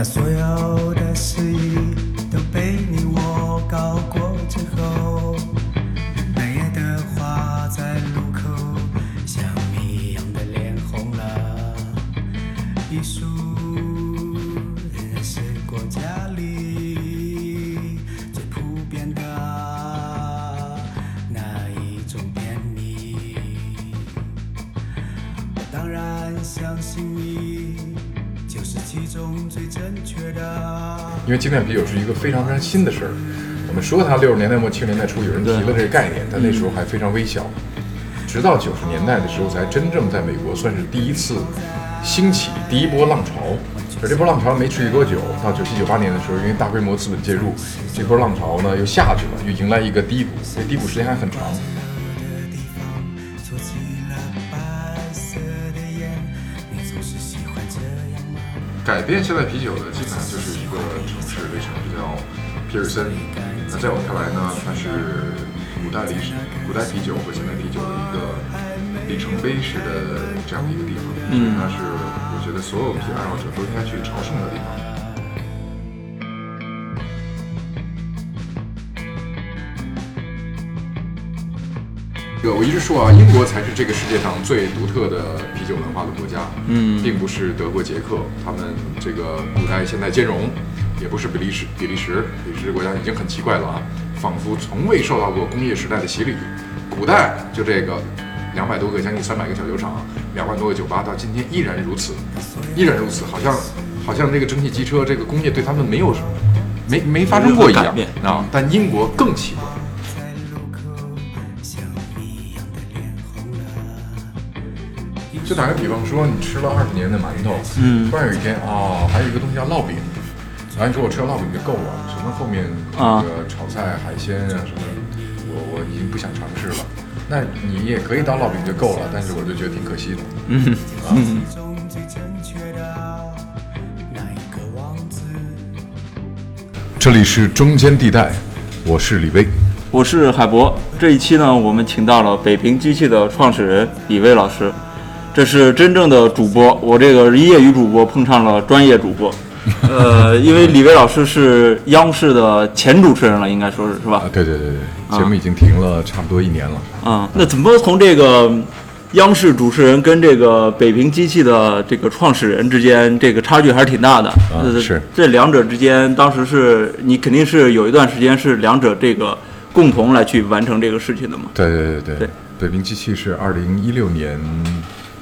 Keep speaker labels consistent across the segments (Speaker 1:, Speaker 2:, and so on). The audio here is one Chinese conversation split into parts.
Speaker 1: 当所有的事宜
Speaker 2: 因为精酿啤酒是一个非常非常新的事儿。我们说它六十年代末七十年代初有人提了这个概念，但那时候还非常微小。直到九十年代的时候，才真正在美国算是第一次兴起第一波浪潮。而这波浪潮没持续多久，到九七九八年的时候，因为大规模资本介入，这波浪潮呢又下去了，又迎来一个低谷。这低谷时间还很长。改变现代啤酒的基本上就是一个城市，为城市叫皮尔森。那在我看来呢，它是古代历史、古代啤酒和现代啤酒的一个里程碑式的这样的一个地方。嗯，它是我觉得所有啤酒爱好者都应该去朝圣的地方。这个我一直说啊，英国才是这个世界上最独特的啤酒文化的国家，嗯，并不是德国、捷克，他们这个古代现代兼容，也不是比利时，比利时，比利时国家已经很奇怪了啊，仿佛从未受到过工业时代的洗礼。古代就这个两百多个，将近三百个小酒厂，两万多个酒吧，到今天依然如此，依然如此，好像好像这个蒸汽机车这个工业对他们没有没没发生过一样啊，但英国更奇怪。就打个比方说，你吃了二十年的馒头，嗯，突然有一天啊、还有一个东西叫烙饼，然后你说我吃了烙饼就够了，什么后面
Speaker 3: 啊
Speaker 2: 这个炒菜、海鲜啊什么，我我已经不想尝试了。那你也可以当烙饼就够了，但是我就觉得挺可惜的。
Speaker 1: 其中最正确的那一个王子。
Speaker 2: 这里是中间地带，我是李威。
Speaker 3: 我是海博。这一期呢，我们请到了北平机器的创始人李威老师，这是真正的主播。我这个业余主播碰上了专业主播。呃，因为李威老师是央视的前主持人了，应该说是是吧
Speaker 2: 啊，？对对对对，节目已经停了差不多一年了。
Speaker 3: 啊、那怎么从这个央视主持人跟这个北平机器的这个创始人之间，这个差距还是挺大的。呃
Speaker 2: 是
Speaker 3: 这两者之间，当时是你肯定是有一段时间是两者这个共同来去完成这个事情的嘛？
Speaker 2: 对对对对
Speaker 3: 对，
Speaker 2: 北平机器是二零一六年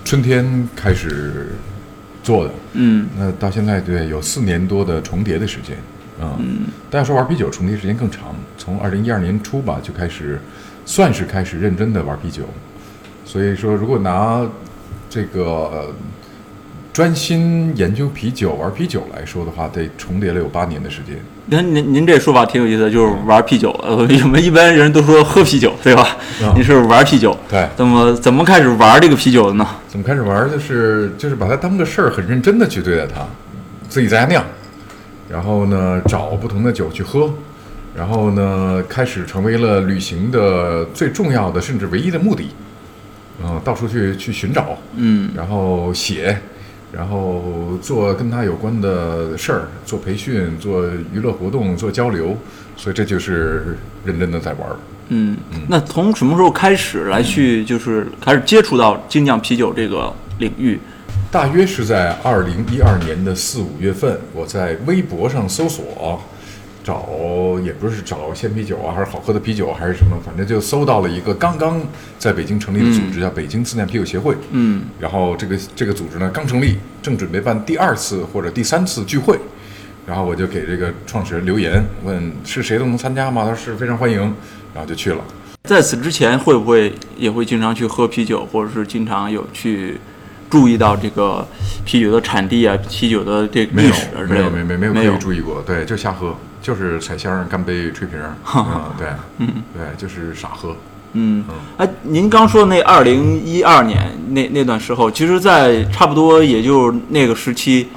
Speaker 2: 春天开始做的，
Speaker 3: 嗯
Speaker 2: 那到现在对有四年多的重叠的时间啊。嗯，但要说玩啤酒重叠时间更长，从二零一二年初吧就开始，算是开始认真的玩啤酒。所以说，如果拿这个、呃专心研究啤酒、玩啤酒来说的话，得重叠了有八年的时间。
Speaker 3: 您您您这说法挺有意思的，就是玩啤酒。呃，我们一般人都说喝啤酒，对吧？
Speaker 2: 嗯
Speaker 3: 你是玩啤酒。
Speaker 2: 对，
Speaker 3: 那么怎么开始玩这个啤酒的呢？
Speaker 2: 怎么开始玩儿？就是就是把它当个事儿，很认真的去对待它，自己在家酿，然后呢找不同的酒去喝，然后呢开始成为了旅行的最重要的甚至唯一的目的，嗯、到处去去寻找，
Speaker 3: 嗯
Speaker 2: 然后写，然后做跟他有关的事儿，做培训，做娱乐活动，做交流，所以这就是认真的在玩儿。
Speaker 3: 嗯，那从什么时候开始来去就是开始接触到精酿啤酒这个领域？
Speaker 2: 大约是在二零一二年的四五月份，我在微博上搜索，找也不是找鲜啤酒啊，还是好喝的啤酒，还是什么，反正就搜到了一个刚刚在北京成立的组织，叫北京自酿啤酒协会。
Speaker 3: 嗯
Speaker 2: 然后这个这个组织呢刚成立，正准备办第二次或者第三次聚会，然后我就给这个创始人留言，问是谁都能参加吗？他说是非常欢迎，然后就去了。
Speaker 3: 在此之前会不会也会经常去喝啤酒，或者是经常有去注意到这个啤酒的产地啊、啤酒的这个
Speaker 2: 没有
Speaker 3: 历史啊之
Speaker 2: 没有
Speaker 3: 类的？
Speaker 2: 没有没有没有
Speaker 3: 没有
Speaker 2: 注意过，对，就瞎喝，就是彩香儿、干 杯、吹瓶对，嗯，对，就是傻喝。
Speaker 3: 嗯，哎，您刚说那二零一二年那那段时候，其实，在差不多也就那个时期，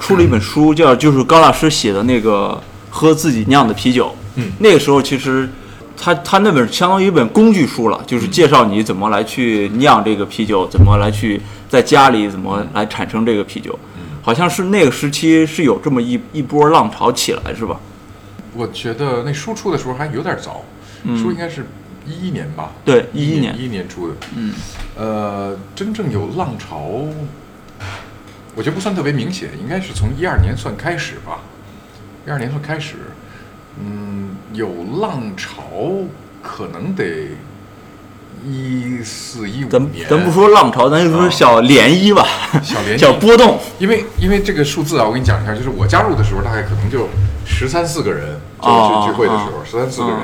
Speaker 3: 出了一本书，叫就是高老师写的那个喝自己酿的啤酒。
Speaker 2: 嗯，
Speaker 3: 那个时候其实他他那本相当于一本工具书了，就是介绍你怎么来去酿这个啤酒，怎么来去在家里怎么来产生这个啤酒。好像是那个时期是有这么一一波浪潮起来，是吧？
Speaker 2: 我觉得那书出的时候还有点早，书应该是一一年吧？
Speaker 3: 对，
Speaker 2: 一
Speaker 3: 一年
Speaker 2: 一一年出的。
Speaker 3: 嗯，
Speaker 2: 呃，真正有浪潮，我觉得不算特别明显，应该是从一二年算开始吧。一二年算开始，嗯，有浪潮可能得一四一五
Speaker 3: 咱
Speaker 2: 年。
Speaker 3: 咱不说浪潮，咱就说小涟漪吧，
Speaker 2: 小涟漪
Speaker 3: 小波动。
Speaker 2: 因为因为这个数字啊，我跟你讲一下，就是我加入的时候，大概可能就十三四个人，
Speaker 3: 哦
Speaker 2: 就是聚会的时候，
Speaker 3: 哦
Speaker 2: 十三四个人，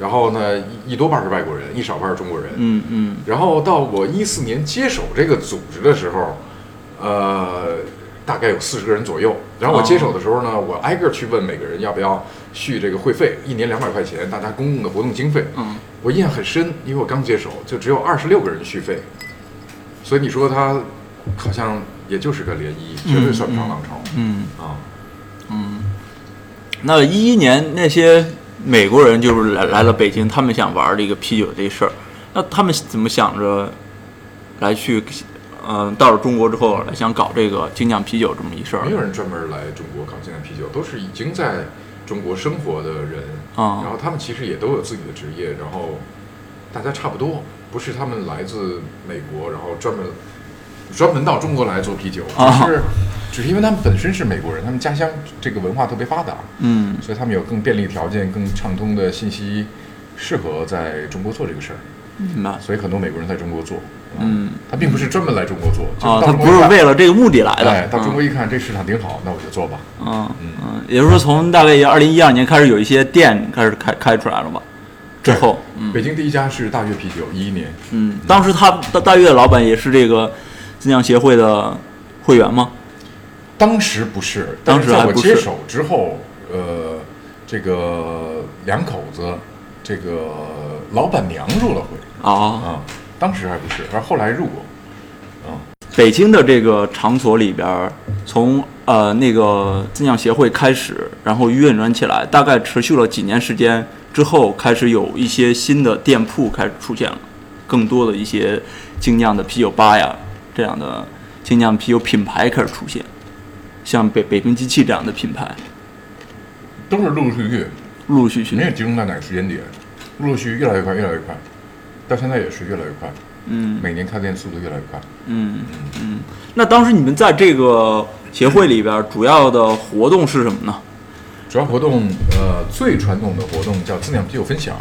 Speaker 2: 然后呢，一一多半是外国人，一少半是中国人，
Speaker 3: 嗯嗯
Speaker 2: 然后到我一四年接手这个组织的时候，呃，大概有四十个人左右。然后我接手的时候呢，我挨个去问每个人要不要续这个会费，一年两百块钱，大家公共的活动经费。
Speaker 3: 嗯，
Speaker 2: 我印象很深，因为我刚接手，就只有二十六个人续费，所以你说他好像也就是个涟漪，绝对算不上浪潮、
Speaker 3: 嗯。
Speaker 2: 啊。
Speaker 3: 那一一年那些美国人就是来来了北京，他们想玩这个啤酒这事儿，那他们怎么想着来去，嗯、到了中国之后来想搞这个精酿啤酒这么一事儿
Speaker 2: 没？有人专门来中国搞精酿啤酒，都是已经在中国生活的人，
Speaker 3: 啊
Speaker 2: 然后他们其实也都有自己的职业，然后大家差不多，不是他们来自美国，然后专门专门到中国来做啤酒，
Speaker 3: 啊
Speaker 2: 只是只是因为他们本身是美国人，他们家乡这个文化特别发达，
Speaker 3: 嗯
Speaker 2: 所以他们有更便利条件、更畅通的信息，适合在中国做这个事儿，
Speaker 3: 明白。
Speaker 2: 所以很多美国人在中国做，
Speaker 3: 嗯，
Speaker 2: 他并不是专门来中国做，就
Speaker 3: 他不是为了这个目的来的。
Speaker 2: 哎，到中
Speaker 3: 嗯
Speaker 2: 国一看这市场挺好，那我就做吧。
Speaker 3: 嗯嗯，也就是说，从大概二零一二年开始，有一些店开始开开出来了吧？之后，嗯
Speaker 2: 北京第一家是大悦啤酒，一一年。
Speaker 3: 嗯，当时他大大悦的老板也是这个自酿协会的会员吗？
Speaker 2: 当时不是，
Speaker 3: 当时
Speaker 2: 在我接手之后，呃，这个两口子，这个老板娘入了会。
Speaker 3: 啊，
Speaker 2: 啊、当时还不是，而后来入过。啊、
Speaker 3: 北京的这个场所里边儿，从呃那个自酿协会开始，然后运转起来，大概持续了几年时间之后，开始有一些新的店铺开始出现了，更多的一些精酿的啤酒吧呀，这样的精酿啤酒品牌开始出现，像北北冰机器这样的品牌，
Speaker 2: 都是陆陆续续，
Speaker 3: 陆陆续续
Speaker 2: 没有集中在哪个时间点，陆陆续续越来越快，越来越快，到现在也是越来越快，
Speaker 3: 嗯
Speaker 2: 每年开店速度越来越快。
Speaker 3: 嗯嗯。那当时你们在这个协会里边主要的活动是什么呢？
Speaker 2: 主要活动，呃，最传统的活动叫自酿啤酒分享，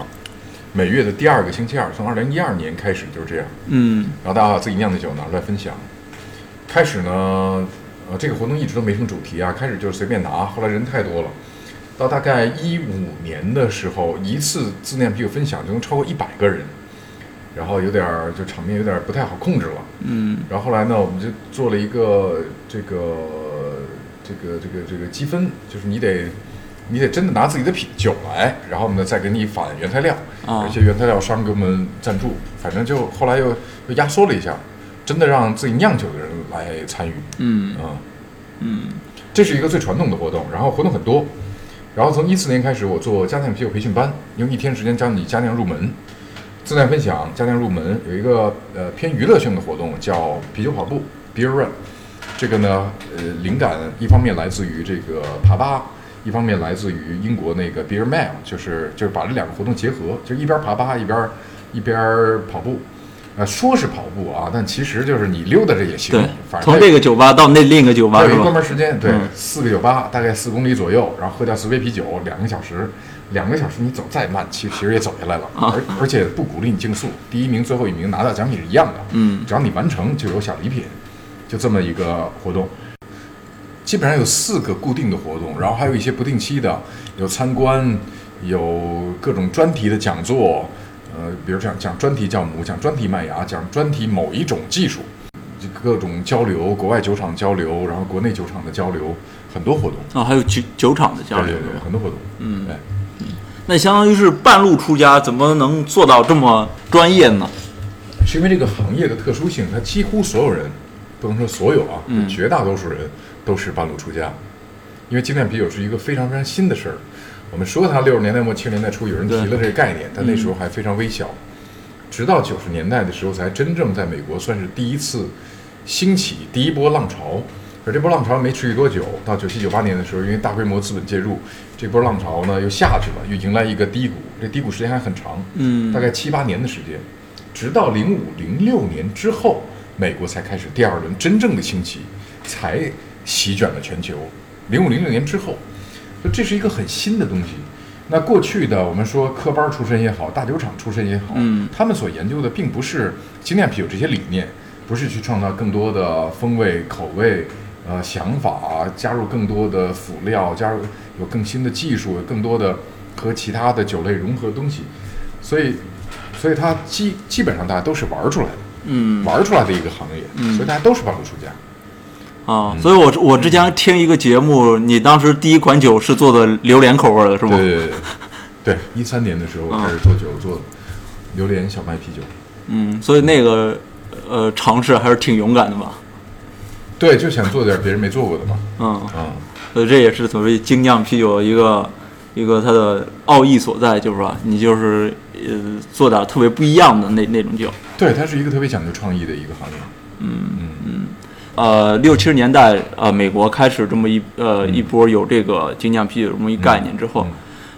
Speaker 2: 每月的第二个星期二，从二零一二年开始就是这样。
Speaker 3: 嗯
Speaker 2: 然后大家把自己酿的酒拿出来分享。开始呢，呃，这个活动一直都没什么主题啊，开始就是随便拿，后来人太多了，到大概一五年的时候，一次自酿啤酒分享就能超过一百个人，然后有点儿就场面有点儿不太好控制了。
Speaker 3: 嗯
Speaker 2: 然后后来呢，我们就做了一个这个这个这个这个积分，就是你得你得真的拿自己的啤酒来，然后呢再给你返原材料，
Speaker 3: 啊
Speaker 2: 而且原材料商给我们赞助，反正就后来又又压缩了一下，真的让自己酿酒的人来参与
Speaker 3: 嗯
Speaker 2: 啊、
Speaker 3: 嗯
Speaker 2: 这是一个最传统的活动，然后活动很多。然后从一四年开始，我做家酿啤酒培训班，用一天时间教你家酿入门，自酿分享，家酿入门有一个呃偏娱乐性的活动叫啤酒跑步 （Beer Run）。这个呢，呃，灵感一方面来自于这个爬吧，一方面来自于英国那个 Beer Mile，就是就是把这两个活动结合，就一边爬吧一边一边跑步。呃，说是跑步啊，但其实就是你溜达着也行
Speaker 3: 对，，
Speaker 2: 反正
Speaker 3: 从这个酒吧到那另一个酒吧
Speaker 2: 有一关？门时间，对，
Speaker 3: 嗯
Speaker 2: 四个酒吧，大概四公里左右，然后喝掉四杯啤酒，两个小时，两个小时你走再慢，其其实也走下来了，
Speaker 3: 啊
Speaker 2: 而 而且不鼓励你竞速，第一名、最后一名拿到奖品是一样的，
Speaker 3: 嗯
Speaker 2: 只要你完成就有小礼品，就这么一个活动。基本上有四个固定的活动，然后还有一些不定期的，有参观，有各种专题的讲座，呃，比如讲讲专题酵母，讲专题麦芽，讲专题某一种技术，就各种交流，国外酒厂交流，然后国内酒厂的交流，很多活动，
Speaker 3: 啊，还有酒酒厂的交流
Speaker 2: 对对对，很多活动，
Speaker 3: 嗯
Speaker 2: 哎，
Speaker 3: 那相当于是半路出家，怎么能做到这么专业呢？
Speaker 2: 是因为这个行业的特殊性，它几乎所有人，不能说所有啊，
Speaker 3: 嗯
Speaker 2: 绝大多数人都是半路出家。因为精酿啤酒是一个非常非常新的事儿。我们说它六十年代末七十年代初有人提了这个概念，但那时候还非常微小。直到九十年代的时候，才真正在美国算是第一次兴起第一波浪潮。而这波浪潮没持续多久，到九七九八年的时候，因为大规模资本介入，这波浪潮呢又下去了，又迎来一个低谷。这低谷时间还很长，
Speaker 3: 嗯
Speaker 2: 大概七八年的时间，直到零五零六年之后，美国才开始第二轮真正的兴起，才席卷了全球。零五零六年之后，这是一个很新的东西。那过去的我们说科班出身也好，大酒厂出身也好，
Speaker 3: 嗯
Speaker 2: 他们所研究的并不是精酿啤酒这些理念，不是去创造更多的风味、口味、呃想法，加入更多的辅料，加入有更新的技术，有更多的和其他的酒类融合的东西，所以，所以它基基本上大家都是玩出来的，
Speaker 3: 嗯
Speaker 2: 玩出来的一个行业，所以大家都是半路出家。
Speaker 3: 啊，所以我我之前听一个节目，你当时第一款酒是做的榴莲口味的是吗？
Speaker 2: 对对对，对，一三年的时候开始做酒，做榴莲小麦啤酒。
Speaker 3: 嗯，所以那个呃尝试还是挺勇敢的吧？
Speaker 2: 对，就想做点别人没做过的嘛。
Speaker 3: 嗯，
Speaker 2: 嗯、
Speaker 3: 所以这也是所谓精酿啤酒一个一个它的奥义所在，就是说你就是呃做点特别不一样的那那种酒。
Speaker 2: 对，它是一个特别讲究创意的一个行业。
Speaker 3: 呃，六七十年代，呃，美国开始这么一呃一波有这个精酿啤酒这么一概念之后，
Speaker 2: 嗯。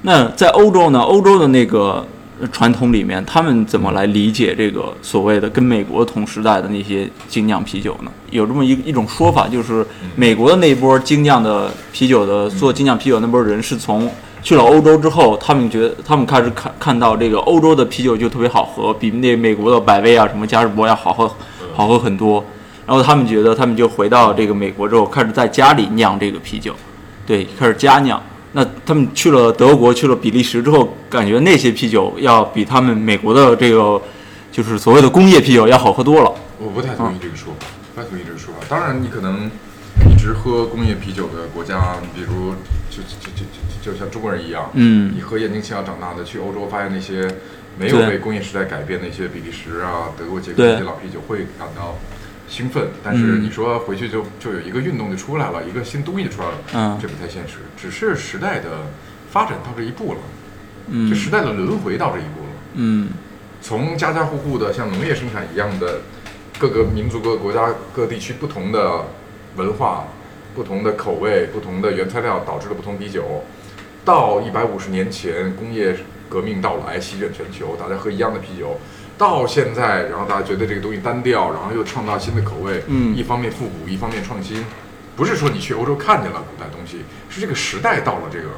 Speaker 3: 那在欧洲呢，欧洲的那个传统里面，他们怎么来理解这个所谓的跟美国同时代的那些精酿啤酒呢？有这么一一种说法，就是美国的那一波精酿的啤酒的做精酿啤酒那波人是从去了欧洲之后，他们觉得他们开始看看到这个欧洲的啤酒就特别好喝，比那美国的百威啊什么嘉士伯要好喝好喝很多。然后他们觉得，他们就回到这个美国之后，开始在家里酿这个啤酒，对，开始家酿。那他们去了德国，去了比利时之后，感觉那些啤酒要比他们美国的这个，就是所谓的工业啤酒要好喝多了。
Speaker 2: 我不太同意这个说法，不太同意这个说法。当然，你可能一直喝工业啤酒的国家，比如就就就就就像中国人一样，
Speaker 3: 嗯
Speaker 2: 你喝燕京青岛长大的，去欧洲发现那些没有被工业时代改变的一些比利时啊、德国、捷克
Speaker 3: 对
Speaker 2: 这些老啤酒，会感到兴奋。但是
Speaker 3: 嗯
Speaker 2: 你说回去就就有一个运动就出来了，一个新东西出来了，
Speaker 3: 嗯
Speaker 2: 这不太现实。只是时代的发展到这一步了，
Speaker 3: 嗯
Speaker 2: 就时代的轮回到这一步了。
Speaker 3: 嗯
Speaker 2: 从家家户户的像农业生产一样的各个民族、各个国家、各地区不同的文化、不同的口味、不同的原材料导致了不同啤酒，到一百五十年前工业革命到来，席卷全球，大家喝一样的啤酒，到现在，然后大家觉得这个东西单调，然后又创造新的口味，
Speaker 3: 嗯
Speaker 2: 一方面复古，一方面创新，不是说你去欧洲看见了古代东西，是这个时代到了这个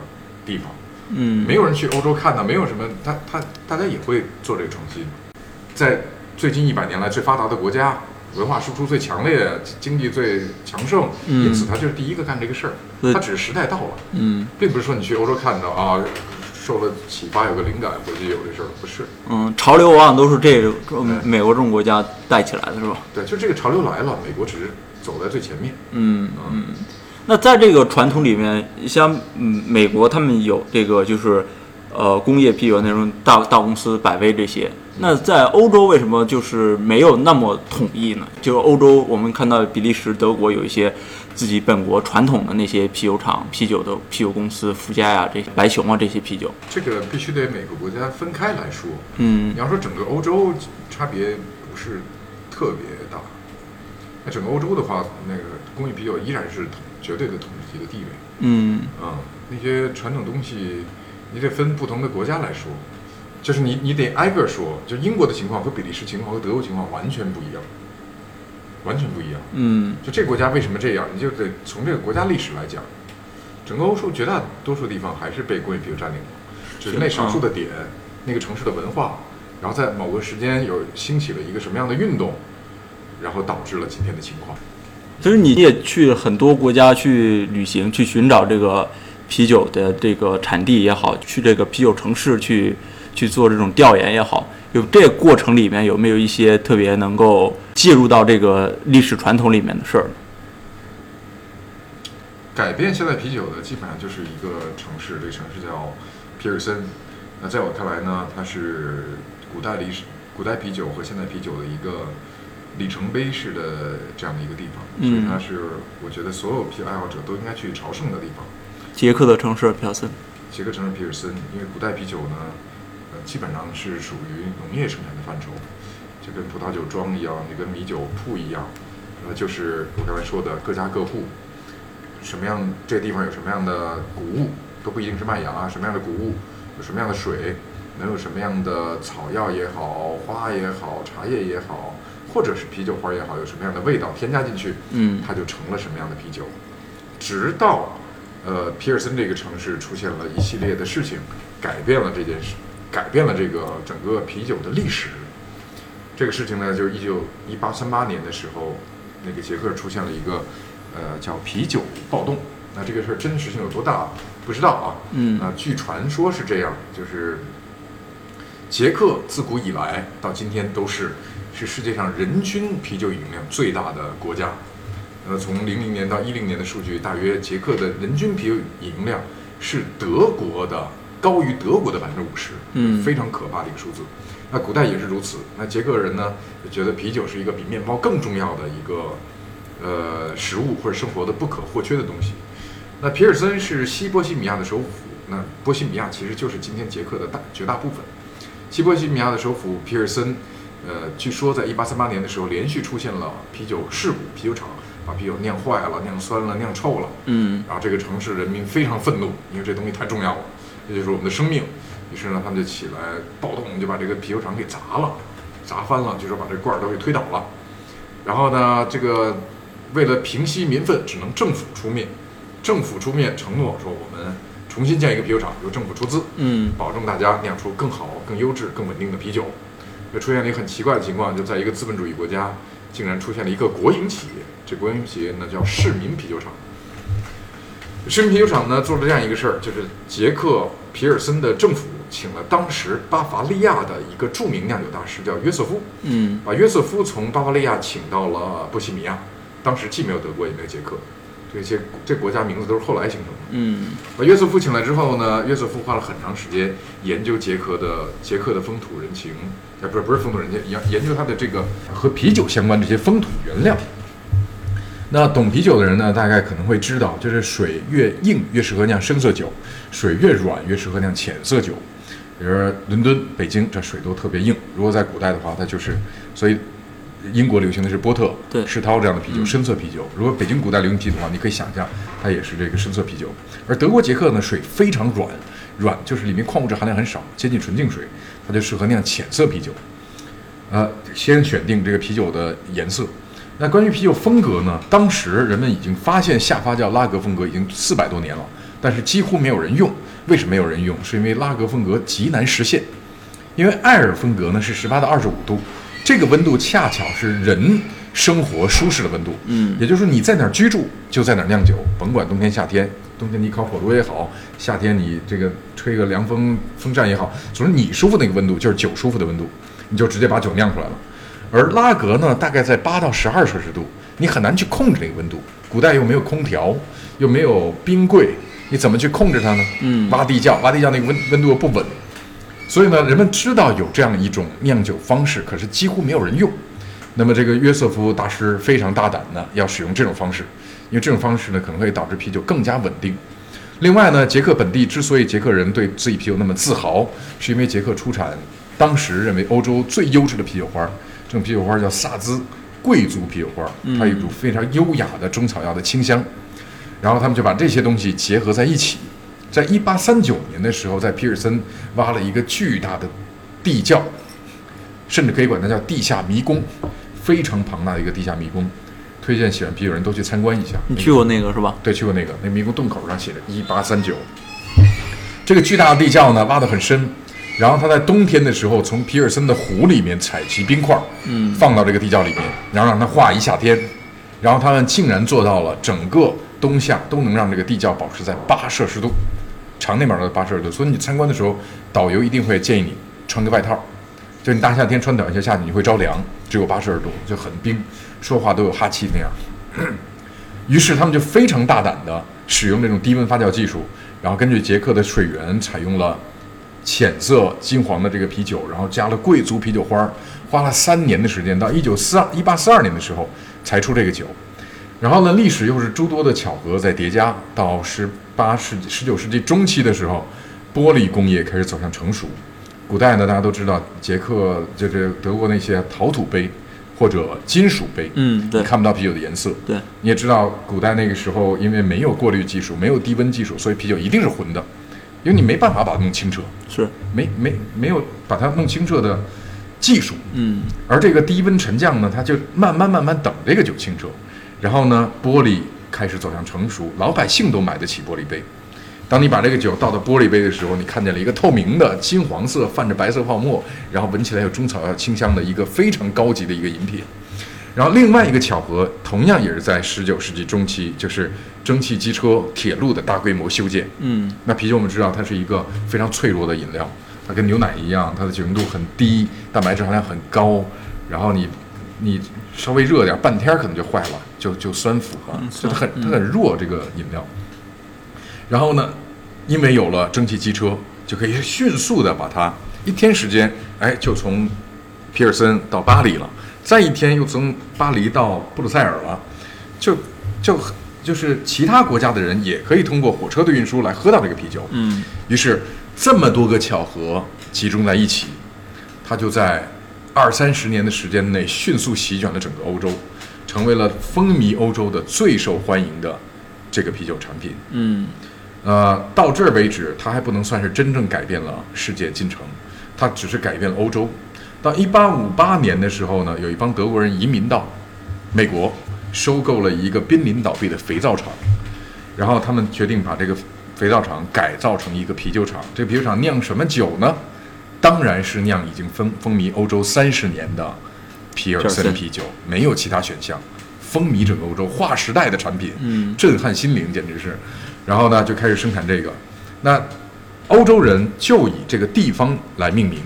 Speaker 2: 地方。
Speaker 3: 嗯，
Speaker 2: 没有人去欧洲看的，没有什么，他他大家也会做这个创新。在最近一百年来最发达的国家，文化输出最强烈，经济最强盛，
Speaker 3: 嗯
Speaker 2: 因此他就是第一个干这个事儿。他只是时代到了，
Speaker 3: 嗯
Speaker 2: 并不是说你去欧洲看到啊，受了启发有个灵感回去有这事儿，不是。
Speaker 3: 嗯，潮流往往都是这个美国这种国家带起来的，是吧？
Speaker 2: 对，就这个潮流来了，美国只是走在最前面。
Speaker 3: 嗯嗯，那在这个传统里面，像嗯美国他们有这个就是呃工业啤酒那种大大公司百威这些，那在欧洲为什么就是没有那么统一呢？就是欧洲我们看到比利时、德国有一些自己本国传统的那些啤酒厂、啤酒的啤酒公司，福佳呀、这些白熊啊这些啤酒，
Speaker 2: 这个必须得每个国家分开来说。
Speaker 3: 嗯。
Speaker 2: 你要说整个欧洲差别不是特别大，那整个欧洲的话，那个工业啤酒依然是统绝对的统治级的地位。
Speaker 3: 嗯。
Speaker 2: 啊、那些传统东西，你得分不同的国家来说，就是你你得挨个说，就英国的情况和比利时情况和德国情况完全不一样，完全不一样。
Speaker 3: 嗯
Speaker 2: 就这个国家为什么这样，你就得从这个国家历史来讲，整个欧洲绝大多数地方还是被工业啤酒占领了，只是那少数的点，那个城市的文化，然后在某个时间有兴起了一个什么样的运动，然后导致了今天的情况。
Speaker 3: 其实你也去很多国家去旅行，去寻找这个啤酒的这个产地也好，去这个啤酒城市去去做这种调研也好，有这个过程里面有没有一些特别能够介入到这个历史传统里面的事儿？
Speaker 2: 改变现代啤酒的基本上就是一个城市，这个城市叫皮尔森。那在我看来呢，它是古代历史、古代啤酒和现代啤酒的一个里程碑式的这样的一个地方，所以
Speaker 3: 嗯
Speaker 2: 它是我觉得所有啤酒爱好者都应该去朝圣的地方。
Speaker 3: 捷克的城市皮尔森，
Speaker 2: 捷克城市皮尔森，因为古代啤酒呢，呃，基本上是属于农业生产的范畴，就跟葡萄酒庄一样，就跟米酒铺一样，呃，就是我刚才说的各家各户，什么样这个地方有什么样的谷物，都不一定是麦芽啊，什么样的谷物，有什么样的水，能有什么样的草药也好，花也好，茶叶也好，或者是啤酒花也好，有什么样的味道添加进去，
Speaker 3: 嗯
Speaker 2: 它就成了什么样的啤酒。直到呃皮尔森这个城市出现了一系列的事情，改变了这件事，改变了这个整个啤酒的历史。这个事情呢，就是一九一八三八年的时候，那个捷克出现了一个呃叫啤酒暴动。那这个事儿真实性有多大不知道啊。
Speaker 3: 嗯
Speaker 2: 那据传说是这样，就是捷克自古以来到今天都是是世界上人均啤酒饮用量最大的国家。呃，从零零年到一零年的数据，大约捷克的人均啤酒饮用量是德国的高于德国的百分之五十，
Speaker 3: 嗯
Speaker 2: 非常可怕的一个数字。那古代也是如此。那捷克人呢，就觉得啤酒是一个比面包更重要的一个呃食物或者生活的不可或缺的东西。那皮尔森是西波西米亚的首府，那波西米亚其实就是今天捷克的大绝大部分。西波西米亚的首府皮尔森，呃，据说在1838年的时候，连续出现了啤酒事故，啤酒厂把啤酒酿坏了、酿酸了、酿臭了，
Speaker 3: 嗯
Speaker 2: 然后这个城市人民非常愤怒，因为这东西太重要了，这就是我们的生命。于是呢，他们就起来暴动，就把这个啤酒厂给砸了，砸翻了，就说把这罐儿都给推倒了。然后呢，这个为了平息民愤，只能政府出面。政府出面承诺说，我们重新建一个啤酒厂，由政府出资，
Speaker 3: 嗯
Speaker 2: 保证大家酿出更好、更优质、更稳定的啤酒。就出现了一个很奇怪的情况，就在一个资本主义国家，竟然出现了一个国营企业。这国营企业呢叫市民啤酒厂。市民啤酒厂呢做了这样一个事儿，就是捷克皮尔森的政府请了当时巴伐利亚的一个著名酿酒大师，叫约瑟夫，
Speaker 3: 嗯
Speaker 2: 把约瑟夫从巴伐利亚请到了波西米亚。当时既没有德国，也没有捷克，这些这国家名字都是后来形成的。
Speaker 3: 嗯
Speaker 2: 把约瑟夫请来之后呢，约瑟夫花了很长时间研究捷克的捷克的风土人情，啊，不是不是风土人情，研研究它的这个和啤酒相关这些风土原料。那懂啤酒的人呢，大概可能会知道，就是水越硬越适合酿深色酒，水越软越适合酿浅色酒。比如说伦敦、北京这水都特别硬，如果在古代的话，它就是所以英国流行的是波特、
Speaker 3: 对
Speaker 2: 世涛这样的啤酒，深色啤酒。如果北京古代流行啤酒的话，你可以想象它也是这个深色啤酒。而德国捷克呢，水非常软，软就是里面矿物质含量很少，接近纯净水，它就适合酿浅色啤酒。呃，先选定这个啤酒的颜色。那关于啤酒风格呢？当时人们已经发现下发酵拉格风格已经四百多年了，但是几乎没有人用。为什么没有人用？是因为拉格风格极难实现。因为艾尔风格呢是十八到二十五度，这个温度恰巧是人生活舒适的温度。
Speaker 3: 嗯
Speaker 2: 也就是说你在哪儿居住就在哪儿酿酒，甭管冬天夏天，冬天你烤火炉也好，夏天你这个吹个凉风风扇也好，总之你舒服那个温度就是酒舒服的温度，你就直接把酒酿出来了。而拉格呢，大概在八到十二摄氏度，你很难去控制那个温度。古代又没有空调，又没有冰柜，你怎么去控制它呢？
Speaker 3: 嗯
Speaker 2: 挖地窖，挖地窖那个温温度又不稳，所以呢，人们知道有这样一种酿酒方式，可是几乎没有人用。那么这个约瑟夫大师非常大胆的要使用这种方式，因为这种方式呢可能会导致啤酒更加稳定。另外呢，捷克本地之所以捷克人对自己啤酒那么自豪，是因为捷克出产当时认为欧洲最优质的啤酒花，这种啤酒花叫萨兹贵族啤酒花，它有一种非常优雅的中草药的清香。然后他们就把这些东西结合在一起，在一八三九年的时候，在皮尔森挖了一个巨大的地窖，甚至可以管它叫地下迷宫，非常庞大的一个地下迷宫。推荐喜欢啤酒人都去参观一下。
Speaker 3: 你去过那个是吧？
Speaker 2: 对，去过那个，那迷宫洞口上写着一八三九。这个巨大的地窖呢，挖得很深，然后他在冬天的时候从皮尔森的湖里面采集冰块，
Speaker 3: 嗯
Speaker 2: 放到这个地窖里面，然后让它化一夏天，然后他们竟然做到了整个冬夏都能让这个地窖保持在八摄氏度，常年保持在八摄氏度。所以你参观的时候，导游一定会建议你穿个外套，就你大夏天穿短袖下去你会着凉，只有八摄氏度就很冰，说话都有哈气那样。于是他们就非常大胆的使用这种低温发酵技术，然后根据捷克的水源采用了浅色金黄的这个啤酒，然后加了贵族啤酒花，花了三年的时间，到一九四二一八四二年的时候才出这个酒。然后呢，历史又是诸多的巧合在叠加，到十八世纪、十九世纪中期的时候，玻璃工业开始走向成熟。古代呢，大家都知道，捷克就是德国那些陶土杯，或者金属杯，
Speaker 3: 嗯对
Speaker 2: 看不到啤酒的颜色。
Speaker 3: 对，
Speaker 2: 你也知道，古代那个时候因为没有过滤技术，没有低温技术，所以啤酒一定是浑的，因为你没办法把它弄清澈，
Speaker 3: 是，
Speaker 2: 没没没有把它弄清澈的技术。
Speaker 3: 嗯
Speaker 2: 而这个低温沉降呢，它就慢慢慢慢等这个酒清澈，然后呢，玻璃开始走向成熟，老百姓都买得起玻璃杯。当你把这个酒倒到玻璃杯的时候，你看见了一个透明的金黄色泛着白色泡沫，然后闻起来有中草药清香的一个非常高级的一个饮品。然后另外一个巧合，同样也是在十九世纪中期，就是蒸汽机车、铁路的大规模修建。
Speaker 3: 嗯
Speaker 2: 那啤酒我们知道它是一个非常脆弱的饮料，它跟牛奶一样，它的酒精度很低，蛋白质含量很高，然后你你稍微热点，半天儿可能就坏了，就就酸腐了，就它很它很弱这个饮料。然后呢，因为有了蒸汽机车，就可以迅速的把它一天时间，哎，就从皮尔森到巴黎了，再一天又从巴黎到布鲁塞尔了，就就就是其他国家的人也可以通过火车的运输来喝到这个啤酒。
Speaker 3: 嗯
Speaker 2: 于是这么多个巧合集中在一起，它就在二三十年的时间内迅速席卷了整个欧洲，成为了风靡欧洲的最受欢迎的这个啤酒产品。
Speaker 3: 嗯
Speaker 2: 呃，到这儿为止，它还不能算是真正改变了世界进程，它只是改变了欧洲。到一八五八年的时候呢，有一帮德国人移民到美国，收购了一个濒临倒闭的肥皂厂，然后他们决定把这个肥皂厂改造成一个啤酒厂。这个啤酒厂酿什么酒呢？当然是酿已经风风靡欧洲三十年的皮尔
Speaker 3: 森
Speaker 2: 森啤酒，没有其他选项，风靡整个欧洲，划时代的产品，
Speaker 3: 嗯
Speaker 2: 震撼心灵，简直是。然后呢，就开始生产这个。那欧洲人就以这个地方来命名，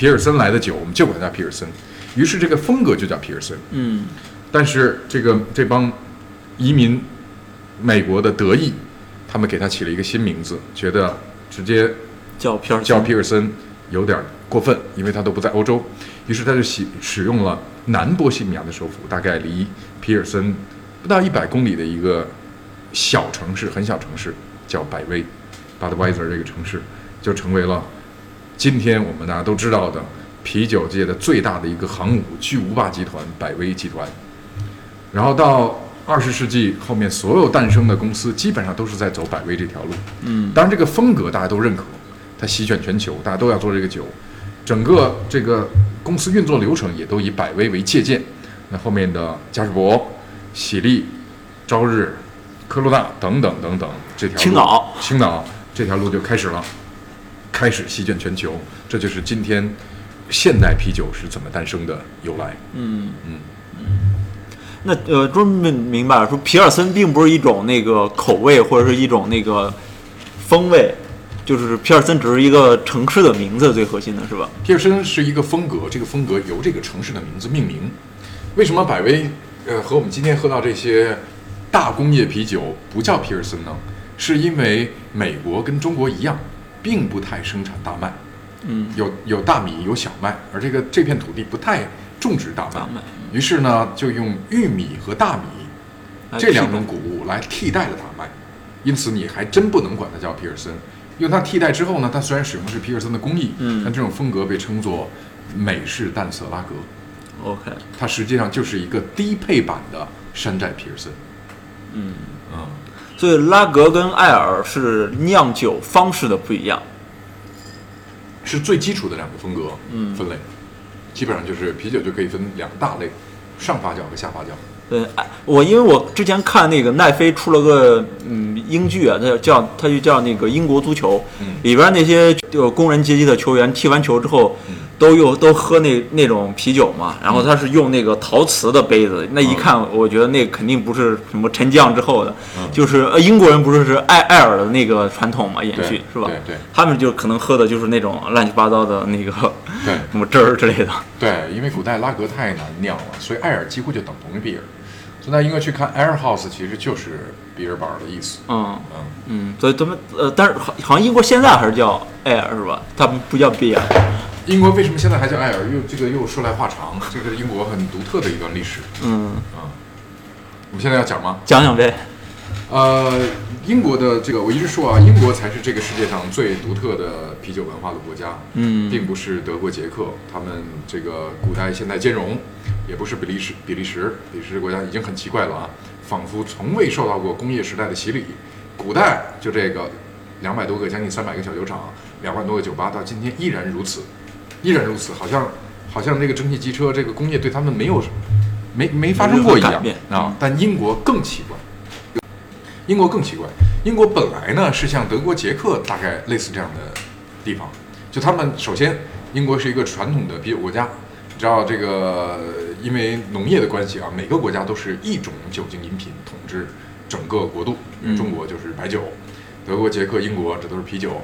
Speaker 2: 皮尔森来的酒，我们就管它叫皮尔森。于是这个风格就叫皮尔森。
Speaker 3: 嗯
Speaker 2: 但是这个这帮移民美国的德裔，他们给他起了一个新名字，觉得直接
Speaker 3: 叫皮尔
Speaker 2: 叫皮尔森有点过分，因为他都不在欧洲，于是他就使使用了南波西米亚的首府，大概离皮尔森不到一百公里的一个小城市，很小城市叫百威 （Budweiser） 这个城市，就成为了今天我们大家都知道的啤酒界的最大的一个航母巨无霸集团——百威集团。然后到二十世纪后面，所有诞生的公司基本上都是在走百威这条路。
Speaker 3: 嗯
Speaker 2: 当然，这个风格大家都认可，它席卷全球，大家都要做这个酒，整个这个公司运作流程也都以百威为借鉴。那后面的嘉士伯、喜力、朝日、科罗娜等等等等，这条路
Speaker 3: 青岛
Speaker 2: 青岛这条路就开始了，开始席卷全球。这就是今天现代啤酒是怎么诞生的由来。
Speaker 3: 嗯
Speaker 2: 嗯嗯
Speaker 3: 那呃，终于明明白了，说皮尔森并不是一种那个口味或者是一种那个风味，就是皮尔森只是一个城市的名字，最核心的是吧？
Speaker 2: 皮尔森是一个风格，这个风格由这个城市的名字命名。为什么百威呃和我们今天喝到这些大工业啤酒不叫皮尔森呢？是因为美国跟中国一样，并不太生产大麦，
Speaker 3: 嗯，
Speaker 2: 有有大米有小麦，而这个这片土地不太种植大麦，于是呢就用玉米和大米这两种谷物来替代了大麦，因此你还真不能管它叫皮尔森。用它替代之后呢，它虽然使用的是皮尔森的工艺，
Speaker 3: 嗯。
Speaker 2: 但这种风格被称作美式淡色拉格
Speaker 3: ，OK，
Speaker 2: 它实际上就是一个低配版的山寨皮尔森。
Speaker 3: 嗯，
Speaker 2: 嗯，
Speaker 3: 所以拉格跟艾尔是酿酒方式的不一样。
Speaker 2: 是最基础的两个风格
Speaker 3: 嗯
Speaker 2: 分类，基本上就是啤酒就可以分两大类，上发酵和下发酵。
Speaker 3: 对，哎，我因为我之前看那个奈飞出了个嗯英剧啊，它叫它就叫那个英国足球，
Speaker 2: 嗯
Speaker 3: 里边那些就工人阶级的球员踢完球之后，
Speaker 2: 嗯
Speaker 3: 都用都喝那那种啤酒嘛，然后他是用那个陶瓷的杯子，那一看我觉得那肯定不是什么沉降之后的，
Speaker 2: 嗯
Speaker 3: 就是呃英国人不是是艾艾尔的那个传统嘛，延续是吧？
Speaker 2: 对对
Speaker 3: 他们就可能喝的就是那种乱七八糟的那个
Speaker 2: 对
Speaker 3: 什么汁儿之类的。
Speaker 2: 对，因为古代拉格太难酿了，所以艾尔几乎就等同于比尔。所以大家应该去看 Air House，其实就是比尔堡的意思。
Speaker 3: 嗯
Speaker 2: 嗯，
Speaker 3: 嗯，所以他们呃，但是好好像英国现在还是叫艾尔是吧？他们不叫 beer。
Speaker 2: 英国为什么现在还叫艾尔？又这个又说来话长，这个是英国很独特的一段历史
Speaker 3: 嗯，
Speaker 2: 啊。我们现在要讲吗？
Speaker 3: 讲讲呗。
Speaker 2: 呃，英国的这个我一直说啊，英国才是这个世界上最独特的啤酒文化的国家，
Speaker 3: 嗯
Speaker 2: 并不是德国、捷克，他们这个古代现代兼容，也不是比利时，比利时，比利时国家已经很奇怪了啊，仿佛从未受到过工业时代的洗礼。古代就这个两百多个，将近三百个小酒厂，两万多个酒吧，到今天依然如此，依然如此，好像好像这个蒸汽机车这个工业对他们没有没没发生过一样啊。但英国更奇怪，英国更奇怪，英国本来呢是像德国、捷克大概类似这样的地方，就他们首先英国是一个传统的啤酒国家，你知道这个因为农业的关系啊，每个国家都是一种酒精饮品统治。整个国度，中国就是白酒，德国、捷克、英国这都是啤酒，